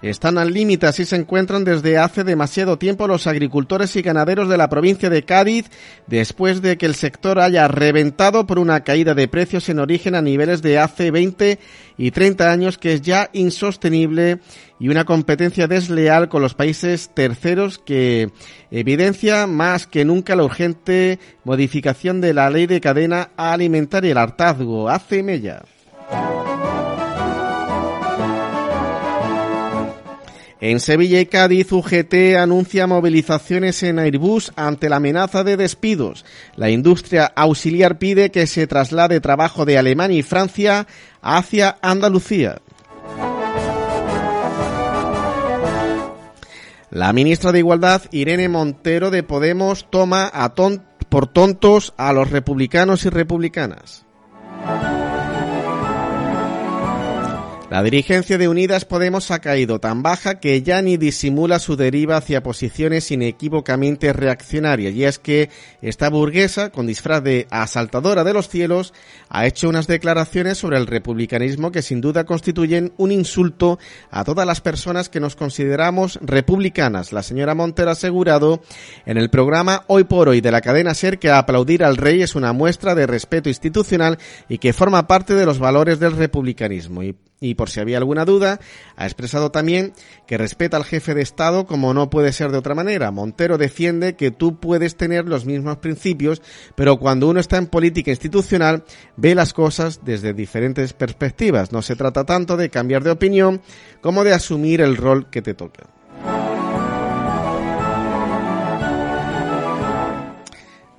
Están al límite, así se encuentran desde hace demasiado tiempo los agricultores y ganaderos de la provincia de Cádiz, después de que el sector haya reventado por una caída de precios en origen a niveles de hace 20 y 30 años, que es ya insostenible, y una competencia desleal con los países terceros que evidencia más que nunca la urgente modificación de la ley de cadena alimentaria, el hartazgo. Hace mella. En Sevilla y Cádiz, UGT anuncia movilizaciones en Airbus ante la amenaza de despidos. La industria auxiliar pide que se traslade trabajo de Alemania y Francia hacia Andalucía. La ministra de Igualdad, Irene Montero de Podemos, toma por tontos a los republicanos y republicanas. La dirigencia de Unidas Podemos ha caído tan baja que ya ni disimula su deriva hacia posiciones inequívocamente reaccionarias. Y es que esta burguesa, con disfraz de asaltadora de los cielos, ha hecho unas declaraciones sobre el republicanismo que sin duda constituyen un insulto a todas las personas que nos consideramos republicanas. La señora Montero ha asegurado en el programa Hoy por Hoy de la cadena SER que aplaudir al rey es una muestra de respeto institucional y que forma parte de los valores del republicanismo. Y por si había alguna duda, ha expresado también que respeta al jefe de Estado como no puede ser de otra manera. Montero defiende que tú puedes tener los mismos principios, pero cuando uno está en política institucional ve las cosas desde diferentes perspectivas. No se trata tanto de cambiar de opinión como de asumir el rol que te toca.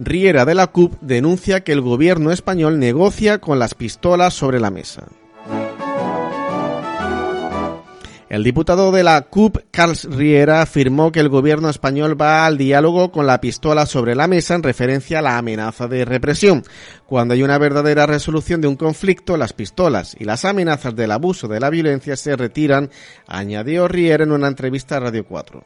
Riera de la CUP denuncia que el gobierno español negocia con las pistolas sobre la mesa. El diputado de la CUP, Carlos Riera, afirmó que el gobierno español va al diálogo con la pistola sobre la mesa en referencia a la amenaza de represión. Cuando hay una verdadera resolución de un conflicto, las pistolas y las amenazas del abuso de la violencia se retiran, añadió Riera en una entrevista a Radio 4.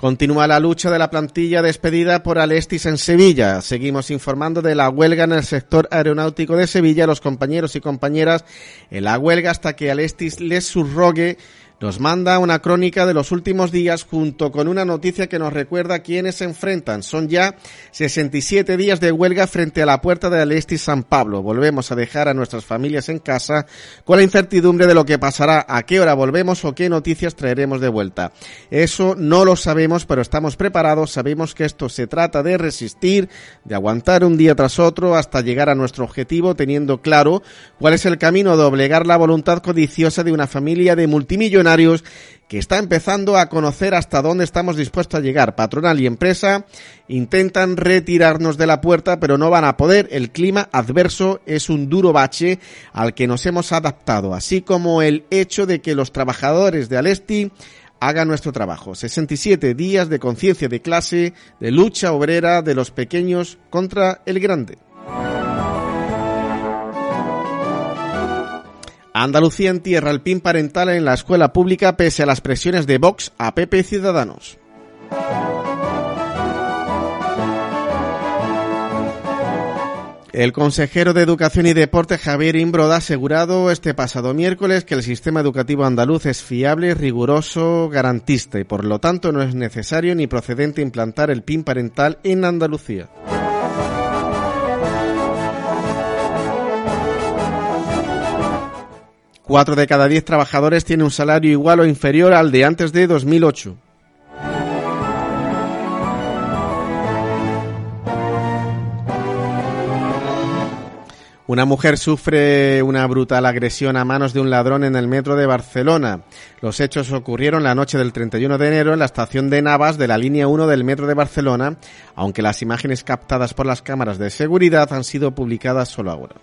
Continúa la lucha de la plantilla despedida por Alestis en Sevilla. Seguimos informando de la huelga en el sector aeronáutico de Sevilla. Los compañeros y compañeras en la huelga hasta que Alestis les subrogue nos manda una crónica de los últimos días junto con una noticia que nos recuerda a quienes se enfrentan. Son ya 67 días de huelga frente a la puerta de Alesti San Pablo. Volvemos a dejar a nuestras familias en casa con la incertidumbre de lo que pasará, a qué hora volvemos o qué noticias traeremos de vuelta. Eso no lo sabemos, pero estamos preparados. Sabemos que esto se trata de resistir, de aguantar un día tras otro hasta llegar a nuestro objetivo teniendo claro cuál es el camino de obligar la voluntad codiciosa de una familia de multimillonarios que está empezando a conocer hasta dónde estamos dispuestos a llegar. Patronal y empresa intentan retirarnos de la puerta, pero no van a poder. El clima adverso es un duro bache al que nos hemos adaptado, así como el hecho de que los trabajadores de Alesti hagan nuestro trabajo. 67 días de conciencia de clase, de lucha obrera de los pequeños contra el grande. Andalucía entierra el PIN parental en la escuela pública pese a las presiones de Vox a PP Ciudadanos. El consejero de Educación y Deporte Javier Imbroda ha asegurado este pasado miércoles que el sistema educativo andaluz es fiable, riguroso, garantista y por lo tanto no es necesario ni procedente implantar el PIN parental en Andalucía. Cuatro de cada diez trabajadores tienen un salario igual o inferior al de antes de 2008. Una mujer sufre una brutal agresión a manos de un ladrón en el metro de Barcelona. Los hechos ocurrieron la noche del 31 de enero en la estación de Navas de la línea 1 del metro de Barcelona, aunque las imágenes captadas por las cámaras de seguridad han sido publicadas solo ahora.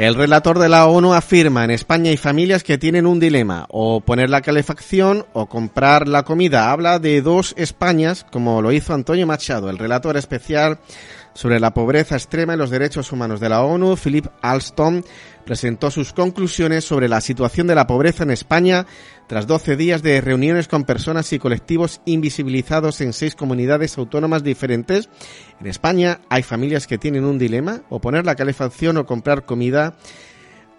El relator de la ONU afirma en España hay familias que tienen un dilema, o poner la calefacción o comprar la comida. Habla de dos Españas, como lo hizo Antonio Machado, el relator especial sobre la pobreza extrema y los derechos humanos de la ONU, Philip Alstom, presentó sus conclusiones sobre la situación de la pobreza en España tras 12 días de reuniones con personas y colectivos invisibilizados en seis comunidades autónomas diferentes. En España hay familias que tienen un dilema, o poner la calefacción o comprar comida.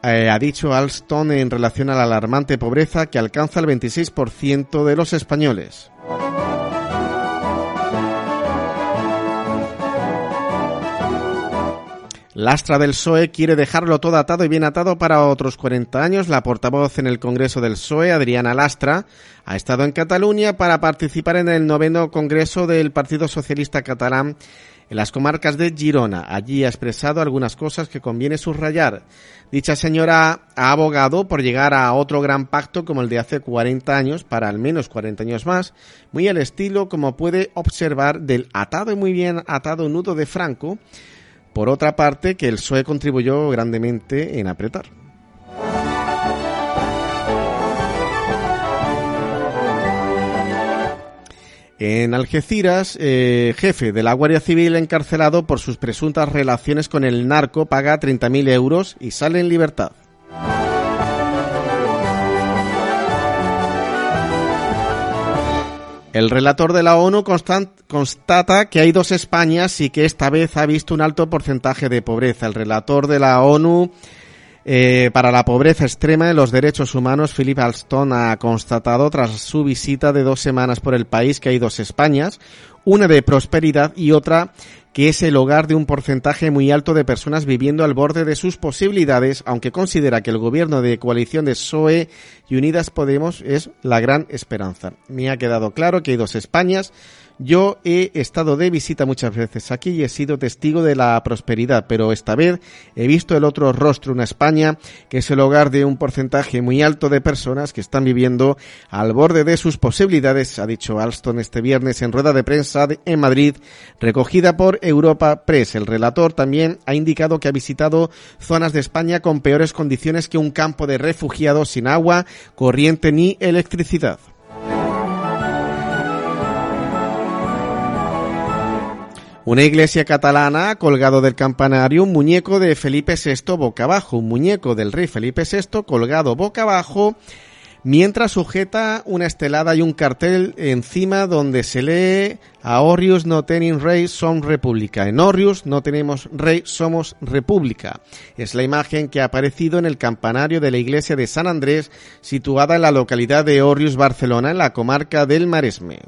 Eh, ha dicho Alstom en relación a la alarmante pobreza que alcanza el 26% de los españoles. Lastra del PSOE quiere dejarlo todo atado y bien atado para otros 40 años. La portavoz en el Congreso del PSOE, Adriana Lastra, ha estado en Cataluña para participar en el noveno Congreso del Partido Socialista Catalán en las comarcas de Girona. Allí ha expresado algunas cosas que conviene subrayar. Dicha señora ha abogado por llegar a otro gran pacto como el de hace 40 años, para al menos 40 años más, muy al estilo, como puede observar, del atado y muy bien atado nudo de Franco, por otra parte, que el PSOE contribuyó grandemente en apretar. En Algeciras, eh, jefe de la Guardia Civil encarcelado por sus presuntas relaciones con el narco paga 30.000 euros y sale en libertad. El relator de la ONU constata que hay dos Españas y que esta vez ha visto un alto porcentaje de pobreza. El relator de la ONU eh, para la pobreza extrema y los derechos humanos, Philip Alston, ha constatado tras su visita de dos semanas por el país que hay dos Españas, una de prosperidad y otra que es el hogar de un porcentaje muy alto de personas viviendo al borde de sus posibilidades, aunque considera que el gobierno de coalición de PSOE y Unidas Podemos es la gran esperanza. Me ha quedado claro que hay dos Españas, yo he estado de visita muchas veces aquí y he sido testigo de la prosperidad, pero esta vez he visto el otro rostro, una España que es el hogar de un porcentaje muy alto de personas que están viviendo al borde de sus posibilidades, ha dicho Alston este viernes en rueda de prensa en Madrid, recogida por Europa Press. El relator también ha indicado que ha visitado zonas de España con peores condiciones que un campo de refugiados sin agua, corriente ni electricidad. Una iglesia catalana ha colgado del campanario un muñeco de Felipe VI boca abajo, un muñeco del rey Felipe VI colgado boca abajo mientras sujeta una estelada y un cartel encima donde se lee a Orius no tenim rey, som república. En Orius no tenemos rey, somos república. Es la imagen que ha aparecido en el campanario de la iglesia de San Andrés, situada en la localidad de Orius, Barcelona, en la comarca del Maresme.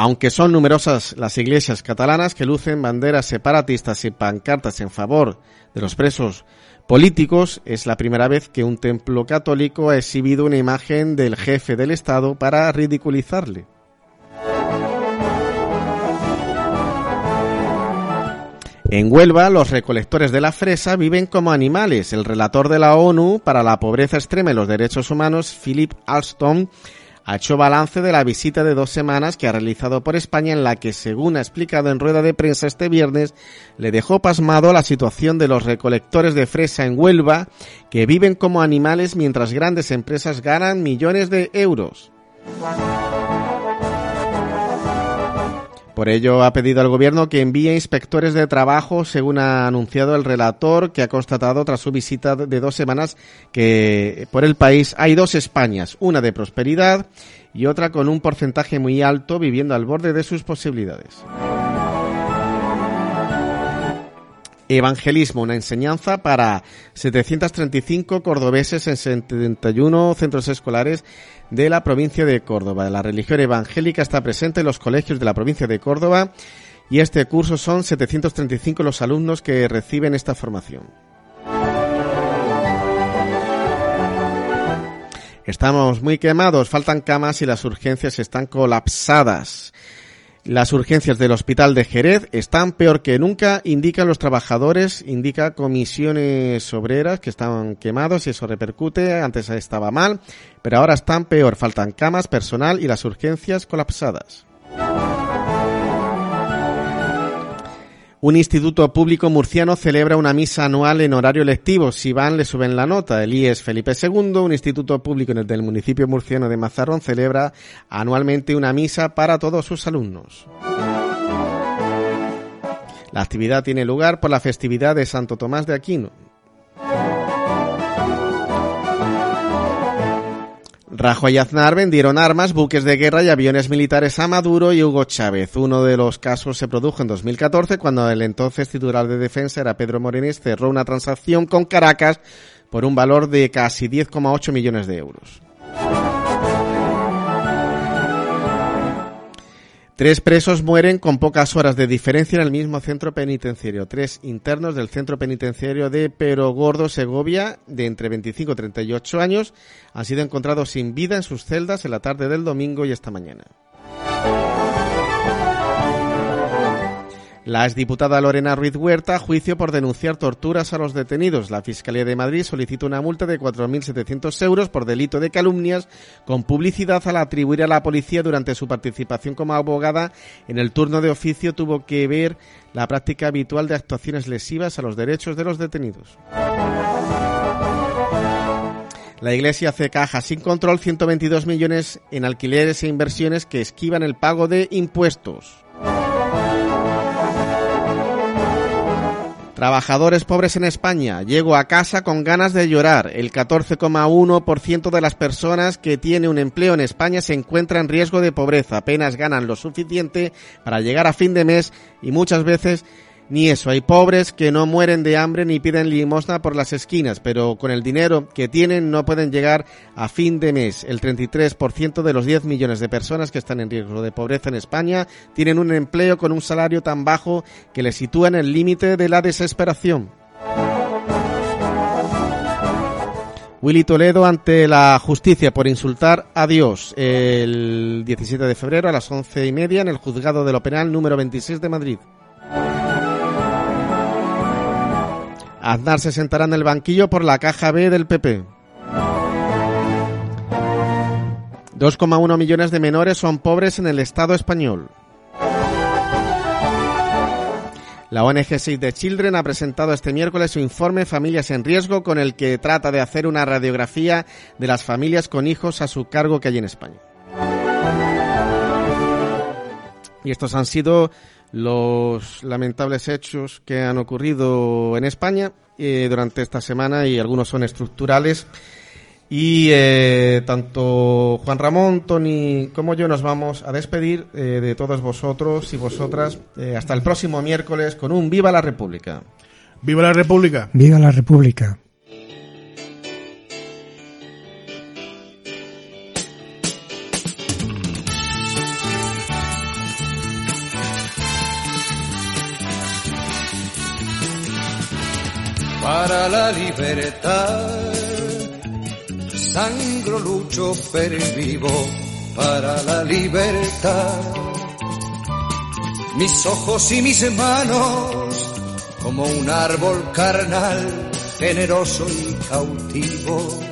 Aunque son numerosas las iglesias catalanas que lucen banderas separatistas y pancartas en favor de los presos políticos, es la primera vez que un templo católico ha exhibido una imagen del jefe del Estado para ridiculizarle. En Huelva, los recolectores de la fresa viven como animales. El relator de la ONU para la pobreza extrema y los derechos humanos, Philip Alston, ha hecho balance de la visita de dos semanas que ha realizado por España en la que, según ha explicado en rueda de prensa este viernes, le dejó pasmado la situación de los recolectores de fresa en Huelva que viven como animales mientras grandes empresas ganan millones de euros. Por ello ha pedido al gobierno que envíe inspectores de trabajo, según ha anunciado el relator, que ha constatado tras su visita de dos semanas que por el país hay dos Españas, una de prosperidad y otra con un porcentaje muy alto viviendo al borde de sus posibilidades. Evangelismo, una enseñanza para 735 cordobeses en 71 centros escolares de la provincia de Córdoba. La religión evangélica está presente en los colegios de la provincia de Córdoba y este curso son 735 los alumnos que reciben esta formación. Estamos muy quemados, faltan camas y las urgencias están colapsadas. Las urgencias del hospital de Jerez están peor que nunca, indican los trabajadores, indica comisiones obreras que estaban quemados y eso repercute, antes estaba mal, pero ahora están peor, faltan camas, personal y las urgencias colapsadas. Un instituto público murciano celebra una misa anual en horario lectivo. Si van, le suben la nota. El IES Felipe II, un instituto público en el del municipio murciano de Mazarrón, celebra anualmente una misa para todos sus alumnos. La actividad tiene lugar por la festividad de Santo Tomás de Aquino. Rajoy y Aznar vendieron armas, buques de guerra y aviones militares a Maduro y Hugo Chávez. Uno de los casos se produjo en 2014 cuando el entonces titular de defensa era Pedro Morenés cerró una transacción con Caracas por un valor de casi 10,8 millones de euros. Tres presos mueren con pocas horas de diferencia en el mismo centro penitenciario. Tres internos del centro penitenciario de Perogordo, Segovia, de entre 25 y 38 años, han sido encontrados sin vida en sus celdas en la tarde del domingo y esta mañana. La exdiputada Lorena Ruiz Huerta juicio por denunciar torturas a los detenidos. La Fiscalía de Madrid solicita una multa de 4.700 euros por delito de calumnias con publicidad al atribuir a la policía durante su participación como abogada en el turno de oficio tuvo que ver la práctica habitual de actuaciones lesivas a los derechos de los detenidos. La Iglesia hace caja sin control 122 millones en alquileres e inversiones que esquivan el pago de impuestos. Trabajadores pobres en España. Llego a casa con ganas de llorar. El 14,1% de las personas que tiene un empleo en España se encuentra en riesgo de pobreza. Apenas ganan lo suficiente para llegar a fin de mes y muchas veces ni eso. Hay pobres que no mueren de hambre ni piden limosna por las esquinas, pero con el dinero que tienen no pueden llegar a fin de mes. El 33% de los 10 millones de personas que están en riesgo de pobreza en España tienen un empleo con un salario tan bajo que les sitúa en el límite de la desesperación. Willy Toledo ante la justicia por insultar a Dios el 17 de febrero a las once y media en el juzgado de lo penal número 26 de Madrid. Aznar se sentará en el banquillo por la caja B del PP. 2,1 millones de menores son pobres en el Estado español. La ONG Save the Children ha presentado este miércoles su informe Familias en Riesgo con el que trata de hacer una radiografía de las familias con hijos a su cargo que hay en España. Y estos han sido los lamentables hechos que han ocurrido en España eh, durante esta semana y algunos son estructurales. Y eh, tanto Juan Ramón, Tony como yo nos vamos a despedir eh, de todos vosotros y vosotras eh, hasta el próximo miércoles con un Viva la República. ¡Viva la República! ¡Viva la República! Para la libertad. Sangro lucho per vivo para la libertad. Mis ojos y mis manos como un árbol carnal, generoso y cautivo